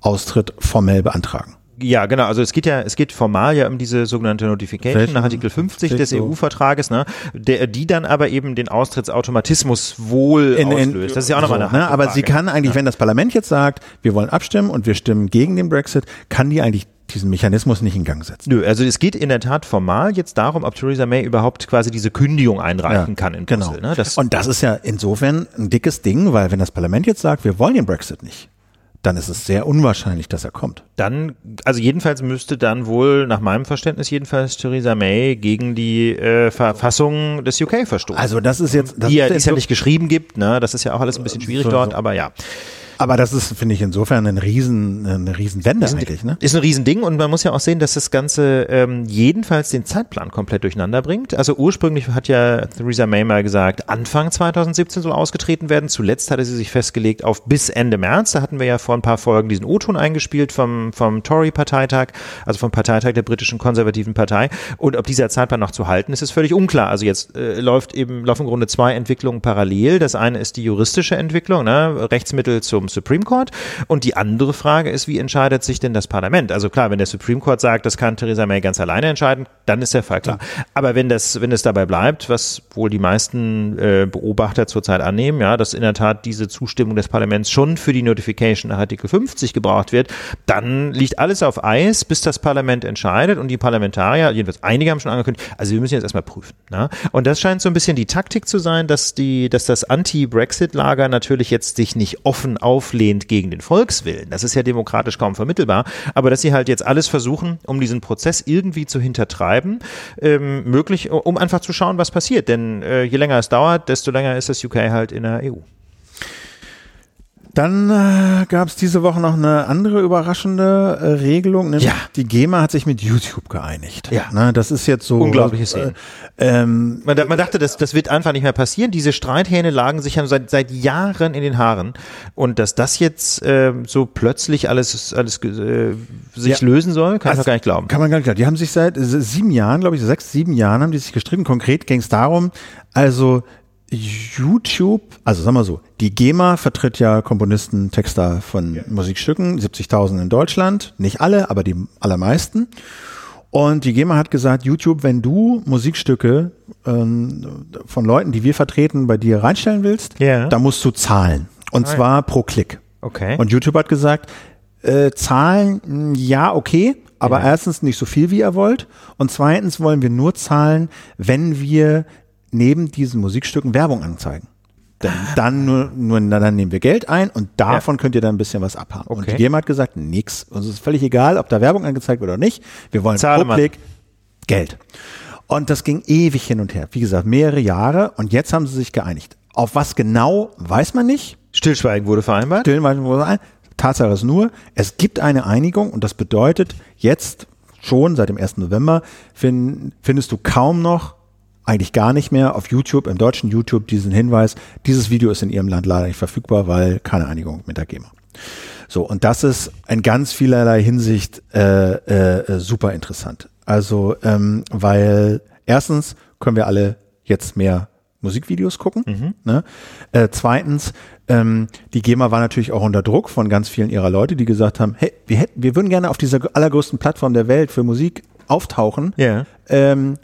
Austritt formell beantragen. Ja, genau. Also es geht ja, es geht formal ja um diese sogenannte Notification Welchen? nach Artikel 50 des EU-Vertrages, ne, der, die dann aber eben den Austrittsautomatismus wohl in, in, auslöst. Das ist ja auch nochmal so, eine ne? Aber sie kann eigentlich, ja. wenn das Parlament jetzt sagt, wir wollen abstimmen und wir stimmen gegen den Brexit, kann die eigentlich diesen Mechanismus nicht in Gang setzen. Nö, also es geht in der Tat formal jetzt darum, ob Theresa May überhaupt quasi diese Kündigung einreichen ja, kann in genau. Brüssel. Ne? Das und das ist ja insofern ein dickes Ding, weil wenn das Parlament jetzt sagt, wir wollen den Brexit nicht, dann ist es sehr unwahrscheinlich, dass er kommt. Dann, also jedenfalls müsste dann wohl, nach meinem Verständnis jedenfalls, Theresa May gegen die äh, Verfassung des UK verstoßen. Also das ist jetzt, das die ja, ist ja nicht geschrieben gibt, ne? Das ist ja auch alles ein bisschen schwierig so, dort, aber ja. Aber das ist, finde ich, insofern ein Riesen, eine Riesenwende ist eigentlich. Ne? Ist ein Riesending und man muss ja auch sehen, dass das Ganze ähm, jedenfalls den Zeitplan komplett durcheinander bringt. Also ursprünglich hat ja Theresa May mal gesagt, Anfang 2017 soll ausgetreten werden. Zuletzt hatte sie sich festgelegt auf bis Ende März. Da hatten wir ja vor ein paar Folgen diesen O-Ton eingespielt vom, vom Tory-Parteitag, also vom Parteitag der britischen konservativen Partei. Und ob dieser Zeitplan noch zu halten ist, ist völlig unklar. Also jetzt äh, läuft eben, laufen im Grunde zwei Entwicklungen parallel. Das eine ist die juristische Entwicklung, ne? Rechtsmittel zum Supreme Court. Und die andere Frage ist, wie entscheidet sich denn das Parlament? Also klar, wenn der Supreme Court sagt, das kann Theresa May ganz alleine entscheiden, dann ist der Fall klar. Aber wenn das, wenn es dabei bleibt, was wohl die meisten äh, Beobachter zurzeit annehmen, ja, dass in der Tat diese Zustimmung des Parlaments schon für die Notification nach Artikel 50 gebraucht wird, dann liegt alles auf Eis, bis das Parlament entscheidet und die Parlamentarier, jedenfalls einige haben schon angekündigt, also wir müssen jetzt erstmal prüfen. Ne? Und das scheint so ein bisschen die Taktik zu sein, dass die, dass das Anti-Brexit-Lager natürlich jetzt sich nicht offen auf auflehnt gegen den Volkswillen. Das ist ja demokratisch kaum vermittelbar. Aber dass sie halt jetzt alles versuchen, um diesen Prozess irgendwie zu hintertreiben, ähm, möglich, um einfach zu schauen, was passiert. Denn äh, je länger es dauert, desto länger ist das UK halt in der EU. Dann äh, gab es diese Woche noch eine andere überraschende äh, Regelung, nämlich ja. die GEMA hat sich mit YouTube geeinigt. Ja. Na, das ist jetzt so. Unglaubliches äh, ähm, man, man, dachte, das, das wird einfach nicht mehr passieren. Diese Streithähne lagen sich ja seit, seit Jahren in den Haaren. Und dass das jetzt äh, so plötzlich alles, alles äh, sich ja. lösen soll, kann also, ich gar nicht glauben. Kann man gar nicht glauben. Die haben sich seit sieben Jahren, glaube ich, sechs, sieben Jahren haben die sich gestritten. Konkret ging es darum, also YouTube, also sagen wir so, die GEMA vertritt ja Komponisten, Texter von ja. Musikstücken, 70.000 in Deutschland, nicht alle, aber die allermeisten. Und die GEMA hat gesagt, YouTube, wenn du Musikstücke ähm, von Leuten, die wir vertreten, bei dir reinstellen willst, yeah. da musst du zahlen. Und ah, zwar pro Klick. Okay. Und YouTube hat gesagt, äh, zahlen, ja, okay, aber ja. erstens nicht so viel, wie ihr wollt. Und zweitens wollen wir nur zahlen, wenn wir neben diesen Musikstücken Werbung anzeigen. Denn ah. dann nur, nur dann nehmen wir Geld ein und davon ja. könnt ihr dann ein bisschen was abhaben. Okay. Und die GEMA hat gesagt, nix. Uns ist völlig egal, ob da Werbung angezeigt wird oder nicht. Wir wollen Zahle pro Klick Geld. Und das ging ewig hin und her. Wie gesagt, mehrere Jahre. Und jetzt haben sie sich geeinigt. Auf was genau, weiß man nicht. Stillschweigen wurde vereinbart. Stillschweigen wurde vereinbart. Tatsache ist nur, es gibt eine Einigung und das bedeutet, jetzt schon seit dem 1. November find, findest du kaum noch, eigentlich gar nicht mehr auf YouTube, im deutschen YouTube diesen Hinweis, dieses Video ist in ihrem Land leider nicht verfügbar, weil keine Einigung mit der GEMA. So, und das ist in ganz vielerlei Hinsicht äh, äh, super interessant. Also, ähm, weil erstens können wir alle jetzt mehr Musikvideos gucken. Mhm. Ne? Äh, zweitens, ähm, die GEMA war natürlich auch unter Druck von ganz vielen ihrer Leute, die gesagt haben, hey, wir hätten, wir würden gerne auf dieser allergrößten Plattform der Welt für Musik auftauchen. Ja. Ähm,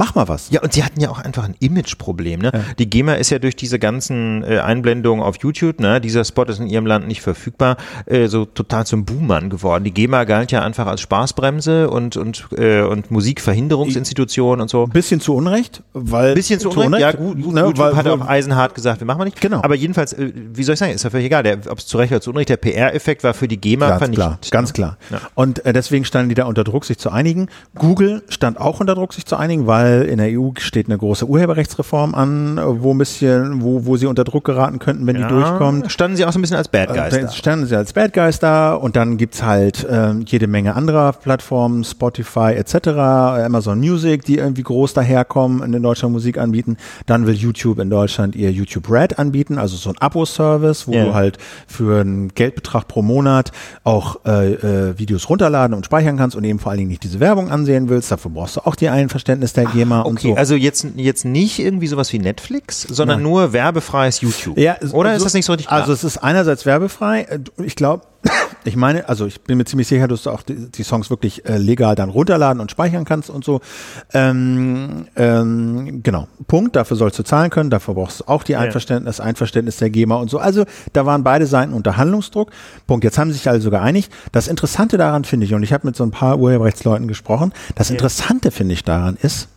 mach mal was. Ja, und sie hatten ja auch einfach ein Imageproblem. Ne? Die GEMA ist ja durch diese ganzen äh, Einblendungen auf YouTube, ne? dieser Spot ist in ihrem Land nicht verfügbar, äh, so total zum Boomern geworden. Die GEMA galt ja einfach als Spaßbremse und, und, äh, und Musikverhinderungsinstitution und so. Ein bisschen zu Unrecht, weil Bisschen zu Unrecht, ja gut, gut ne, YouTube weil, hat auch eisenhart gesagt, wir machen wir nicht. Genau. Aber jedenfalls, äh, wie soll ich sagen, ist ja völlig egal, ob es zu Recht oder zu Unrecht, der PR-Effekt war für die GEMA Ganz vernichtend. klar, ganz klar. Ja. Und äh, deswegen standen die da unter Druck, sich zu einigen. Google stand auch unter Druck, sich zu einigen, weil in der EU steht eine große Urheberrechtsreform an, äh, wo ein bisschen, wo, wo sie unter Druck geraten könnten, wenn Ja, die durchkommt. Standen sie auch so ein bisschen als Bad Guys Dann da. standen sie als Bad Guys da und dann gibt's halt ähm, jede Menge anderer Plattformen, Spotify etc., Amazon Music, die irgendwie groß daherkommen und in Deutschland Musik anbieten. Dann will YouTube in Deutschland ihr YouTube Red anbieten, also so ein Abo-Service, wo Ja. du halt für einen Geldbetrag pro Monat auch äh, äh, Videos runterladen und speichern kannst und eben vor allen Dingen nicht diese Werbung ansehen willst. Dafür brauchst du auch die Einverständnis der GEMA und Okay, so. also jetzt, jetzt nicht irgendwie sowas wie Netflix, sondern Nein. nur werbefreies YouTube. Ja, Oder ist so- das nicht so richtig klar? Also es ist einerseits werbefrei. Äh, Ich glaube, ich meine, also ich bin mir ziemlich sicher, dass du auch die, die Songs wirklich äh, legal dann runterladen und speichern kannst und so. Ähm, ähm, genau. Punkt. Dafür sollst du zahlen können. Dafür brauchst du auch die Einverständnis, Einverständnis der GEMA und so. Also da waren beide Seiten unter Handlungsdruck. Punkt. Jetzt haben sie sich also geeinigt. Das Interessante daran finde ich, und ich habe mit so ein paar Urheberrechtsleuten gesprochen, das Interessante finde ich daran ist,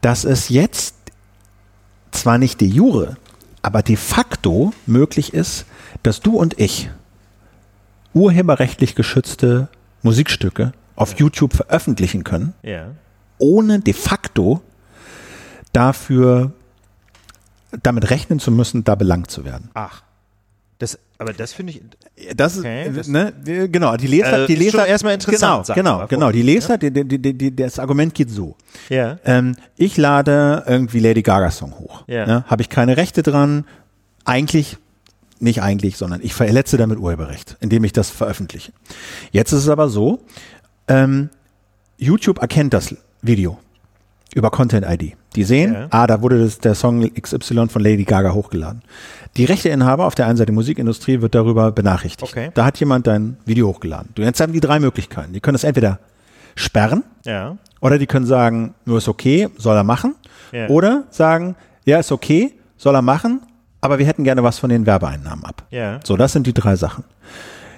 dass es jetzt zwar nicht de jure, aber de facto möglich ist, dass du und ich urheberrechtlich geschützte Musikstücke auf YouTube veröffentlichen können, ja. ohne de facto dafür damit rechnen zu müssen, da belangt zu werden. Ach. Das, aber das finde ich. Das ist, Okay, ne, genau, die Leser, Äh, die Leser, erstmal interessant, genau, genau, genau, die Leser, die, die, die, die, das Argument geht so. Ja. Ähm, ich lade irgendwie Lady Gaga Song hoch. Ja. Ne? Habe ich keine Rechte dran? Eigentlich, nicht eigentlich, sondern ich verletze damit Urheberrecht, indem ich das veröffentliche. Jetzt ist es aber so, ähm, YouTube erkennt das Video über Content ID. Die sehen, Ja. ah, da wurde das, der Song XY von Lady Gaga hochgeladen. Die Rechteinhaber auf der einen Seite Musikindustrie wird darüber benachrichtigt. Okay. Da hat jemand dein Video hochgeladen. Du, jetzt haben die drei Möglichkeiten. Die können es entweder sperren, Ja. oder die können sagen, nur ist okay, soll er machen. Ja. Oder sagen, ja, ist okay, soll er machen, aber wir hätten gerne was von den Werbeeinnahmen ab. Ja. So, das sind die drei Sachen.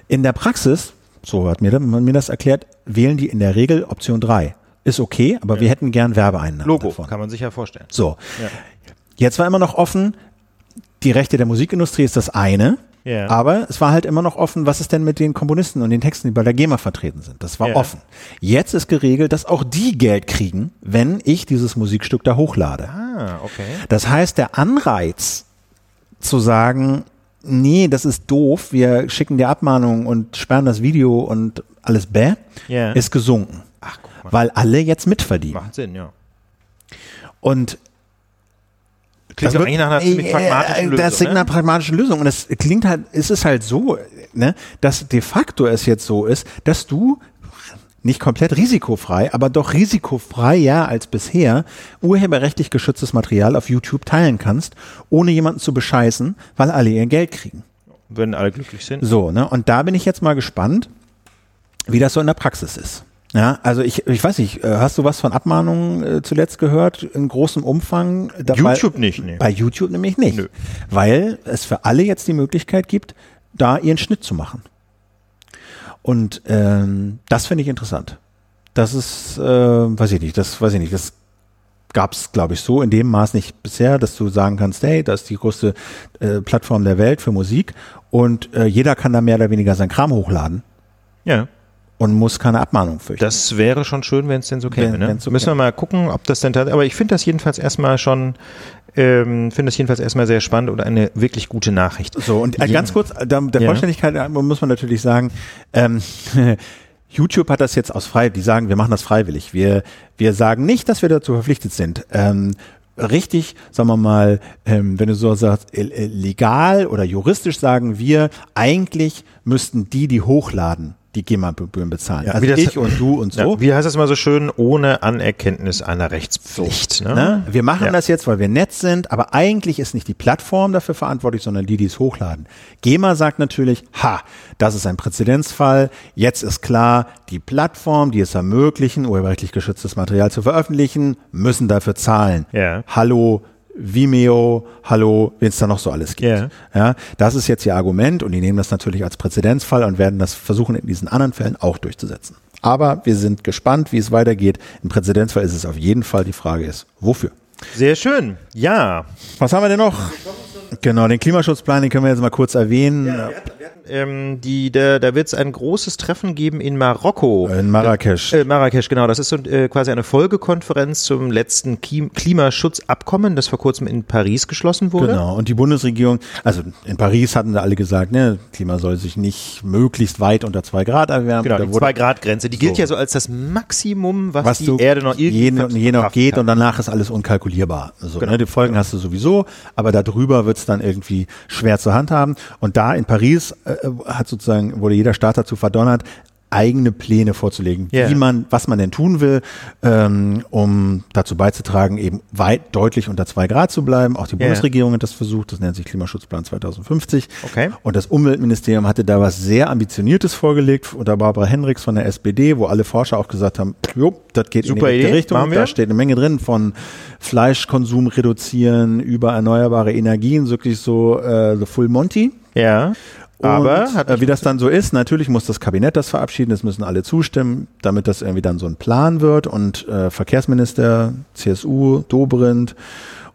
In der Praxis, so hat mir, man mir das erklärt, wählen die in der Regel Option 3. Ist okay, aber wir hätten gern Werbeeinnahmen Logo, davon. kann man sich ja vorstellen. So. Ja. Jetzt war immer noch offen, die Rechte der Musikindustrie ist das eine, Ja. aber es war halt immer noch offen, was ist denn mit den Komponisten und den Texten, die bei der GEMA vertreten sind. Das war Ja. offen. Jetzt ist geregelt, dass auch die Geld kriegen, wenn ich dieses Musikstück da hochlade. Ah, okay. Das heißt, der Anreiz zu sagen, nee, das ist doof, wir schicken dir Abmahnungen und sperren das Video und alles bäh, Ja. ist gesunken. Ach, guck mal. Weil alle jetzt mitverdienen. Macht Sinn, ja. Und Klingt doch eigentlich nach einer ziemlich pragmatischen Lösung. Das klingt ne? nach einer pragmatischen Lösung. Und es klingt halt, es ist halt so, ne, dass de facto es jetzt so ist, dass du nicht komplett risikofrei, aber doch risikofreier als bisher urheberrechtlich geschütztes Material auf YouTube teilen kannst, ohne jemanden zu bescheißen, weil alle ihr Geld kriegen. Wenn alle glücklich sind. So, ne? Und da bin ich jetzt mal gespannt, wie das so in der Praxis ist. Ja, also ich, ich weiß nicht, äh, hast du was von Abmahnungen äh, zuletzt gehört in großem Umfang? Da- YouTube nicht, nee. Bei YouTube nämlich nicht. Nö. Weil es für alle jetzt die Möglichkeit gibt, da ihren Schnitt zu machen. Und ähm, das finde ich interessant. Das ist, äh, weiß ich nicht, das weiß ich nicht, das gab es, glaube ich, so in dem Maß nicht bisher, dass du sagen kannst, hey, das ist die größte äh, Plattform der Welt für Musik und äh, jeder kann da mehr oder weniger sein Kram hochladen. Ja. Und muss keine Abmahnung fürchten. Das wäre schon schön, wenn es denn so käme. Wenn- Ne? so Müssen wir käme. mal gucken, ob das denn tatsächlich. Aber ich finde das jedenfalls erstmal schon, ähm, finde das jedenfalls erstmal sehr spannend und eine wirklich gute Nachricht. So, und äh, ganz kurz, äh, der der Ja. Vollständigkeit äh, muss man natürlich sagen, ähm, YouTube hat das jetzt aus frei, die sagen, wir machen das freiwillig. Wir, wir sagen nicht, dass wir dazu verpflichtet sind. Ähm, richtig, sagen wir mal, ähm, wenn du so sagst, äh, legal oder juristisch sagen wir, eigentlich müssten die, die hochladen, die GEMA-Gebühren bezahlen. Ja, also wie das- ich und du und so. Ja, wie heißt das mal so schön? Ohne Anerkenntnis einer Rechtspflicht. Ne? Ne? Wir machen Ja. das jetzt, weil wir nett sind, aber eigentlich ist nicht die Plattform dafür verantwortlich, sondern die, die es hochladen. GEMA sagt natürlich, ha, das ist ein Präzedenzfall. Jetzt ist klar, die Plattform, die es ermöglichen, urheberrechtlich geschütztes Material zu veröffentlichen, müssen dafür zahlen. Ja. Hallo, Vimeo, hallo, wen es da noch so alles gibt. Ja. Ja, das ist jetzt ihr Argument und die nehmen das natürlich als Präzedenzfall und werden das versuchen in diesen anderen Fällen auch durchzusetzen. Aber wir sind gespannt, wie es weitergeht. Im Präzedenzfall ist es auf jeden Fall. Die Frage ist, wofür? Sehr schön. Ja. Was haben wir denn noch? Genau, den Klimaschutzplan, den können wir jetzt mal kurz erwähnen. Ähm, die, da da wird es ein großes Treffen geben in Marokko. In Marrakesch. Äh, Marrakesch, genau. Das ist so, äh, quasi eine Folgekonferenz zum letzten Kim Klimaschutzabkommen, das vor kurzem in Paris geschlossen wurde. Genau, und die Bundesregierung, also in Paris hatten da alle gesagt, ne, Klima soll sich nicht möglichst weit unter zwei Grad erwärmen. Genau, die wurde- Zwei-Grad-Grenze. Die gilt So. ja so als das Maximum, was, was die Erde noch irgendwie je noch geht kann. und danach ist alles unkalkulierbar. So, Genau. ne, die Folgen hast du sowieso, aber darüber wird es dann irgendwie schwer zu handhaben. Und da in Paris äh, hat sozusagen, wurde jeder Staat dazu verdonnert, eigene Pläne vorzulegen, Ja. wie man, was man denn tun will, ähm, um dazu beizutragen, eben weit deutlich unter zwei Grad zu bleiben. Auch die Ja. Bundesregierung hat das versucht, das nennt sich Klimaschutzplan 2050. Okay. Und das Umweltministerium hatte da was sehr Ambitioniertes vorgelegt unter Barbara Hendricks von der SPD, wo alle Forscher auch gesagt haben, jo, das geht Super in die richtige Richtung. Da steht eine Menge drin von Fleischkonsum reduzieren über erneuerbare Energien, wirklich so äh, the full Monty. Ja. Aber und, hat äh, wie das dann so ist, natürlich muss das Kabinett das verabschieden, es müssen alle zustimmen, damit das irgendwie dann so ein Plan wird. Und äh, Verkehrsminister, CSU, Dobrindt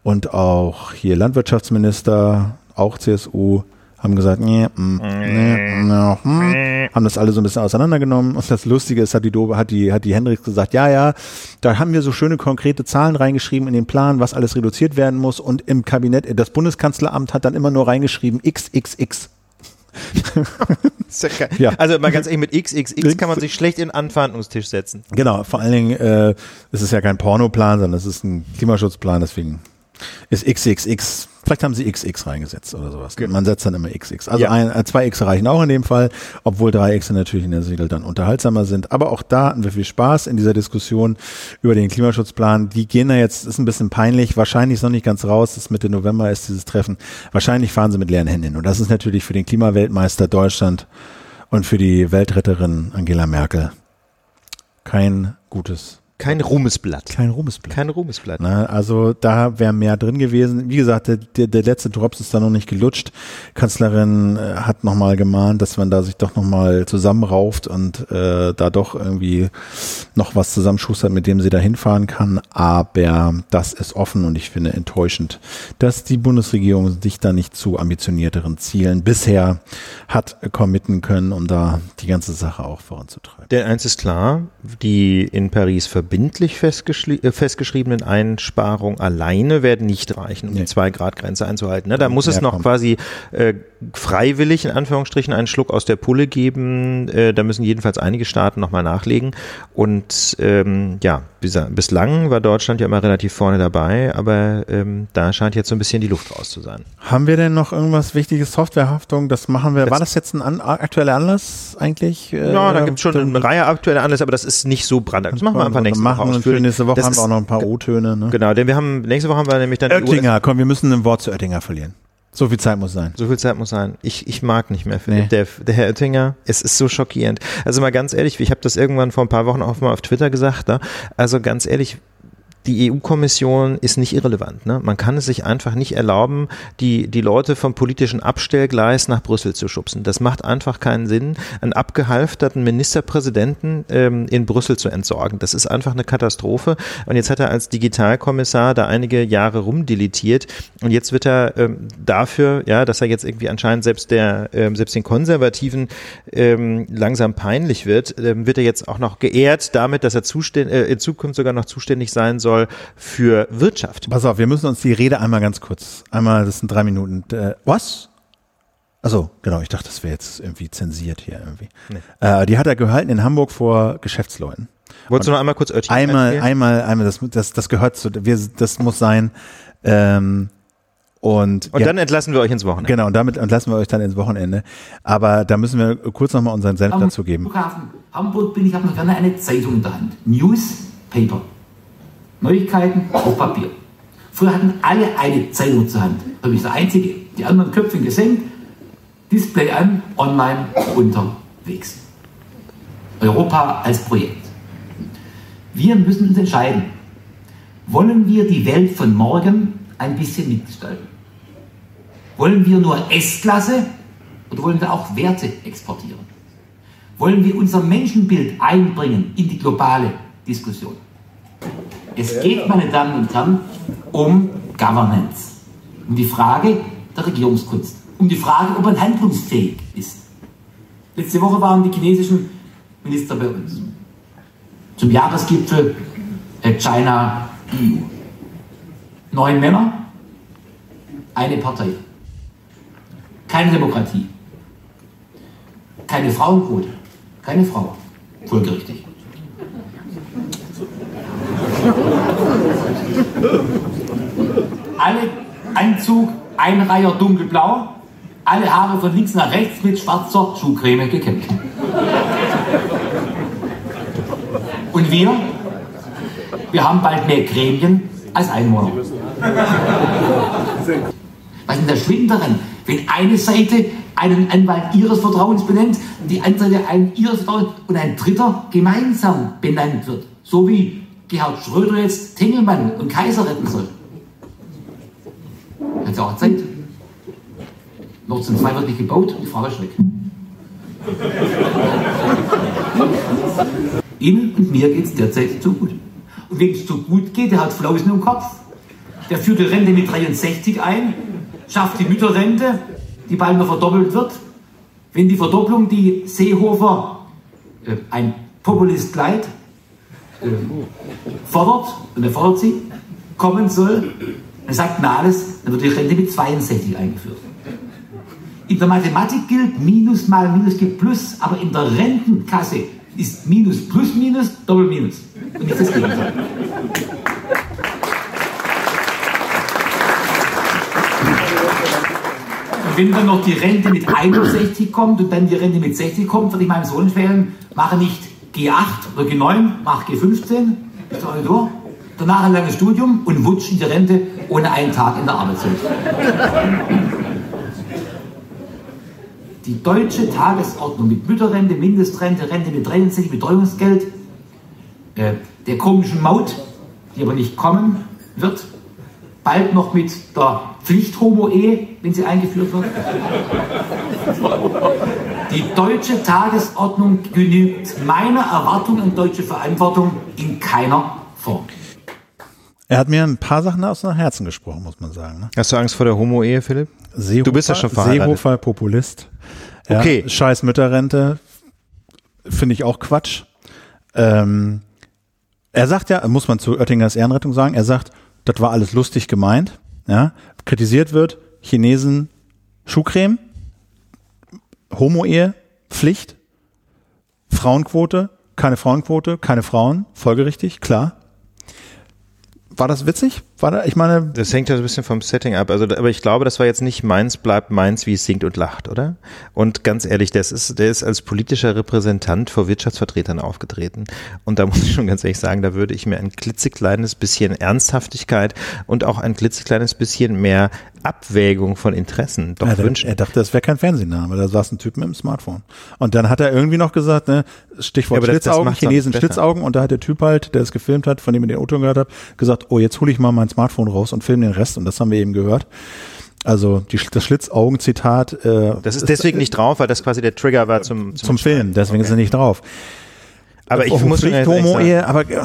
und auch hier Landwirtschaftsminister, auch CSU, haben gesagt, nee, mm, nee, no, hm, haben das alle so ein bisschen auseinandergenommen. Und das Lustige ist, hat die Dobe, hat die, hat die Hendricks gesagt, ja, ja, da haben wir so schöne konkrete Zahlen reingeschrieben in den Plan, was alles reduziert werden muss. Und im Kabinett, das Bundeskanzleramt hat dann immer nur reingeschrieben, XXX. Ja. Ja. Also mal ganz ehrlich, mit XXX kann man sich schlecht in den Anfahndungstisch setzen. Genau, vor allen Dingen, äh, es ist ja kein Pornoplan, sondern es ist ein Klimaschutzplan, deswegen ist XXX, vielleicht haben sie XX reingesetzt oder sowas. Man setzt dann immer XX. Also Ja. ein, äh, zwei X reichen auch in dem Fall, obwohl drei X natürlich in der Regel dann unterhaltsamer sind. Aber auch da hatten wir viel Spaß in dieser Diskussion über den Klimaschutzplan. Die gehen da jetzt, ist ein bisschen peinlich, wahrscheinlich ist noch nicht ganz raus, das ist Mitte November ist dieses Treffen. Wahrscheinlich fahren sie mit leeren Händen hin. Und das ist natürlich für den Klimaweltmeister Deutschland und für die Weltretterin Angela Merkel kein gutes Kein Ruhmesblatt. kein Ruhmesblatt. Kein Ruhmesblatt. Ne, also da wäre mehr drin gewesen. Wie gesagt, der, der, der letzte Drops ist da noch nicht gelutscht. Kanzlerin äh, hat nochmal gemahnt, dass man da sich doch nochmal zusammenrauft und äh, da doch irgendwie noch was zusammenschustert, mit dem sie da hinfahren kann. Aber das ist offen und ich finde enttäuschend, dass die Bundesregierung sich da nicht zu ambitionierteren Zielen bisher hat committen können, um da die ganze Sache auch voranzutreiben. Denn eins ist klar, die in Paris verbindlich äh, festgeschriebenen Einsparungen alleine werden nicht reichen, um Nee. die Zwei-Grad-Grenze einzuhalten. Ne? Da muss es noch kommt. quasi äh, freiwillig, in Anführungsstrichen, einen Schluck aus der Pulle geben. Äh, da müssen jedenfalls einige Staaten nochmal nachlegen. Und ähm, ja, bislang war Deutschland ja immer relativ vorne dabei, aber ähm, da scheint jetzt so ein bisschen die Luft raus zu sein. Haben wir denn noch irgendwas Wichtiges? Softwarehaftung, das machen wir. War Das- jetzt ein an, aktueller Anlass eigentlich? Äh, Ja, da gibt es schon eine Reihe aktueller Anlässe, aber das ist nicht so brandaktuell. Das machen wir einfach nächste machen Woche wir ausführlich. für nächste Woche Das haben wir auch noch ein paar O-Töne. Ne? Genau, denn wir haben, nächste Woche haben wir nämlich dann die Oettinger, komm, wir müssen ein Wort zu Oettinger verlieren. So viel Zeit muss sein. So viel Zeit muss sein. Ich, ich mag nicht mehr Philipp. Nee. Der, der Herr Oettinger, es ist so schockierend. Also mal ganz ehrlich, ich habe das irgendwann vor ein paar Wochen auch mal auf Twitter gesagt. Ne? Also ganz ehrlich, die EU-Kommission ist nicht irrelevant. Ne? Man kann es sich einfach nicht erlauben, die, die Leute vom politischen Abstellgleis nach Brüssel zu schubsen. Das macht einfach keinen Sinn, einen abgehalfterten Ministerpräsidenten ähm, in Brüssel zu entsorgen. Das ist einfach eine Katastrophe. Und jetzt hat er als Digitalkommissar da einige Jahre rumdeletiert und jetzt wird er ähm, dafür, ja, dass er jetzt irgendwie anscheinend selbst der, ähm, selbst den Konservativen ähm, langsam peinlich wird, ähm, wird er jetzt auch noch geehrt damit, dass er zuständ, äh, in Zukunft sogar noch zuständig sein soll für Wirtschaft. Pass auf, wir müssen uns die Rede einmal ganz kurz, einmal, das sind drei Minuten. Äh, was? Also genau, ich dachte, das wäre jetzt irgendwie zensiert hier irgendwie. Nee. Äh, die hat er gehalten in Hamburg vor Geschäftsleuten. Wolltest du noch einmal kurz Oettinger Einmal, erzählen? einmal, einmal, das, das, das gehört zu, wir, das muss sein. Ähm, und, und ja, dann entlassen wir euch ins Wochenende. Genau, und damit entlassen wir euch dann ins Wochenende. Aber da müssen wir kurz nochmal unseren Senf Am dazu geben. Flughafen Hamburg bin ich, habe noch gerne eine Zeitung in der Hand. Newspaper. Neuigkeiten auf Papier. Früher hatten alle eine Zeitung zur Hand. Da bin ich der Einzige. Die anderen Köpfe gesenkt, Display an, online unterwegs. Europa als Projekt. Wir müssen uns entscheiden. Wollen wir die Welt von morgen ein bisschen mitgestalten? Wollen wir nur S-Klasse oder wollen wir auch Werte exportieren? Wollen wir unser Menschenbild einbringen in die globale Diskussion? Es geht, meine Damen und Herren, um Governance, um die Frage der Regierungskunst, um die Frage, ob man handlungsfähig ist. Letzte Woche waren die chinesischen Minister bei uns zum Jahresgipfel China EU. Neun Männer, eine Partei. Keine Demokratie. Keine Frauenquote. Keine Frau. Folgerichtig. Alle Anzug, Einreiher dunkelblau, alle Haare von links nach rechts mit schwarzer Schuhcreme gekämmt. Und wir, wir haben bald mehr Gremien als Einwohner. Was ist denn der Schwindel daran, wenn eine Seite einen Anwalt ihres Vertrauens benennt, die andere Seite einen ihres Vertrauens und ein dritter gemeinsam benannt wird? So wie Gerhard Schröder jetzt Tengelmann und Kaiser retten soll. Hat ja auch Zeit. Nord Stream 2 wird nicht gebaut, die Frage ist weg. Ihnen und mir geht es derzeit zu gut. Und wem es zu gut geht, der hat Flausen im Kopf. Der führt die Rente mit 63 ein, schafft die Mütterrente, die bald noch verdoppelt wird. Wenn die Verdopplung, die Seehofer, äh, ein Populist Gleit, äh, fordert, und er fordert sie, kommen soll, dann sagt na alles, dann wird die Rente mit 62 eingeführt. In der Mathematik gilt Minus mal Minus gibt Plus, aber in der Rentenkasse ist Minus plus Minus Doppel Minus. Und nicht das Gegenteil. Und wenn dann noch die Rente mit 61 kommt und dann die Rente mit 60 kommt, würde ich meinem Sohn empfehlen, mache nicht G8 oder G9, mach G15, ist doch durch. Danach ein langes Studium und wutsch in die Rente ohne einen Tag in der Arbeitswelt. Die deutsche Tagesordnung mit Mütterrente, Mindestrente, Rente mit 63, Betreuungsgeld, äh, der komischen Maut, die aber nicht kommen wird, bald noch mit der Pflicht-Homo-Ehe, wenn sie eingeführt wird. Die deutsche Tagesordnung genügt meiner Erwartung an deutsche Verantwortung in keiner Form. Er hat mir ein paar Sachen aus dem Herzen gesprochen, muss man sagen. Ne? Hast du Angst vor der Homo-Ehe, Philipp? Seehofer, du bist ja schon verheiratet. Seehofer, Populist. Ja, Okay. Scheiß Mütterrente, finde ich auch Quatsch. Ähm, er sagt ja, muss man zu Oettingers Ehrenrettung sagen, er sagt, das war alles lustig gemeint. Ja, kritisiert wird, Chinesen Schuhcreme, Homo-Ehe, Pflicht, Frauenquote, keine Frauenquote, keine Frauen, folgerichtig, klar. War das witzig? War ich meine, Das hängt ja so ein bisschen vom Setting ab. Also, aber ich glaube, das war jetzt nicht meins bleibt meins, wie es singt und lacht, oder? Und ganz ehrlich, das ist, der ist als politischer Repräsentant vor Wirtschaftsvertretern aufgetreten. Und da muss ich schon ganz ehrlich sagen, da würde ich mir ein klitzekleines bisschen Ernsthaftigkeit und auch ein klitzekleines bisschen mehr Abwägung von Interessen doch der, wünschen. er dachte, das wäre kein Fernsehname. Da saß ein Typ mit dem Smartphone. Und dann hat er irgendwie noch gesagt, ne, Stichwort Ja, Schlitzaugen, Chinesen. Schlitzaugen. Und da hat der Typ halt, der es gefilmt hat, von dem ich den O-Ton gehört habe, gesagt, oh, jetzt hole ich mal mein Smartphone raus und film den Rest. Und das haben wir eben gehört. Also die, das Schlitzaugen-Zitat. Äh, Das ist deswegen nicht drauf, weil das quasi der Trigger war zum, zum Film. Deswegen ist er nicht drauf. Aber ich Auf muss sagen- Homo-Ehe, aber äh,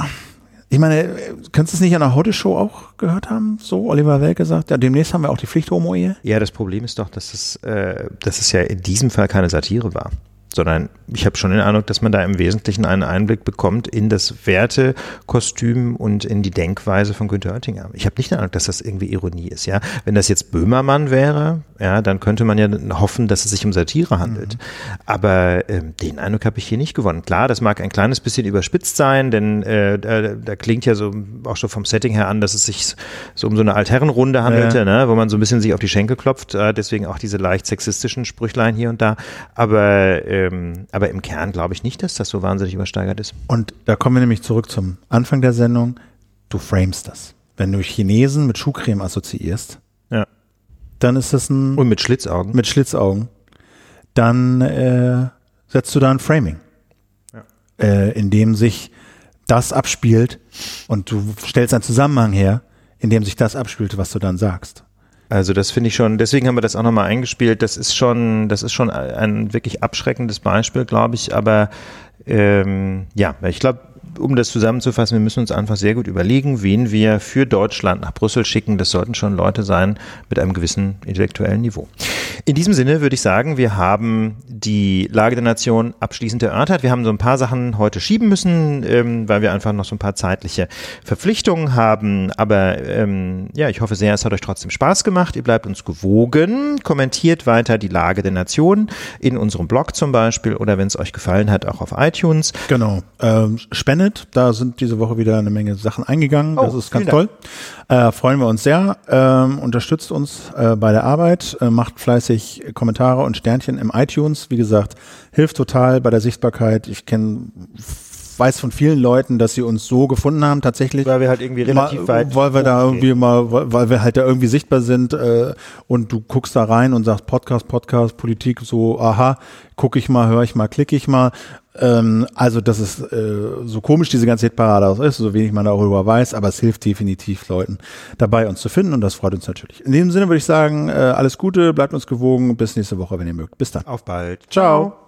ich meine, äh, kannst du es nicht an der Heute-Show auch gehört haben? So, Oliver Welke sagt, ja, demnächst haben wir auch die Pflicht-Homo-Ehe. Ja, das Problem ist doch, dass es, äh, dass es ja in diesem Fall keine Satire war, sondern ich habe schon den Eindruck, dass man da im Wesentlichen einen Einblick bekommt in das Wertekostüm und in die Denkweise von Günther Oettinger. Ich habe nicht den Eindruck, dass das irgendwie Ironie ist. Ja, wenn das jetzt Böhmermann wäre, ja, dann könnte man ja hoffen, dass es sich um Satire handelt. Aber ähm, den Eindruck habe ich hier nicht gewonnen. Klar, das mag ein kleines bisschen überspitzt sein, denn äh, da, da klingt ja so auch schon vom Setting her an, dass es sich so um so eine Altherrenrunde handelte, Ja. ne, wo man so ein bisschen sich auf die Schenkel klopft, äh, deswegen auch diese leicht sexistischen Sprüchlein hier und da. Aber, ähm, aber im Kern glaube ich nicht, dass das so wahnsinnig übersteigert ist. Und da kommen wir nämlich zurück zum Anfang der Sendung. Du framest das. Wenn du Chinesen mit Schuhcreme assoziierst, Ja. dann ist das ein Und mit Schlitzaugen. mit Schlitzaugen. Dann äh, setzt du da ein Framing, äh, in dem sich das abspielt und du stellst einen Zusammenhang her, in dem sich das abspielt, was du dann sagst. Also das finde ich schon, deswegen haben wir das auch nochmal eingespielt. Das ist schon, das ist schon ein wirklich abschreckendes Beispiel, glaube ich. Aber ähm, ja, ich glaube, um das zusammenzufassen, wir müssen uns einfach sehr gut überlegen, wen wir für Deutschland nach Brüssel schicken. Das sollten schon Leute sein mit einem gewissen intellektuellen Niveau. In diesem Sinne würde ich sagen, wir haben die Lage der Nation abschließend erörtert. Wir haben so ein paar Sachen heute schieben müssen, ähm, weil wir einfach noch so ein paar zeitliche Verpflichtungen haben. Aber ähm, ja, ich hoffe sehr, es hat euch trotzdem Spaß gemacht. Ihr bleibt uns gewogen, kommentiert weiter die Lage der Nation in unserem Blog zum Beispiel oder wenn es euch gefallen hat, auch auf iTunes. Genau. Ähm, spendet, da sind diese Woche wieder eine Menge Sachen eingegangen. Oh, das ist ganz toll. Äh, freuen wir uns sehr. Ähm, unterstützt uns äh, bei der Arbeit, äh, macht fleißig Kommentare und Sternchen im iTunes. Wie gesagt, hilft total bei der Sichtbarkeit. Ich kenne weiß von vielen Leuten, dass sie uns so gefunden haben tatsächlich. Weil wir halt irgendwie relativ mal, weit Weil wir da irgendwie mal, weil weil wir halt da irgendwie sichtbar sind äh, und du guckst da rein und sagst Podcast, Podcast, Politik, so, aha, gucke ich mal, höre ich mal, klicke ich mal. Ähm, also das ist äh, so komisch diese ganze Hitparade ist, so wenig man darüber weiß, aber es hilft definitiv Leuten dabei, uns zu finden und das freut uns natürlich. In dem Sinne würde ich sagen, äh, alles Gute, bleibt uns gewogen, bis nächste Woche, wenn ihr mögt. Bis dann. Auf bald. Ciao.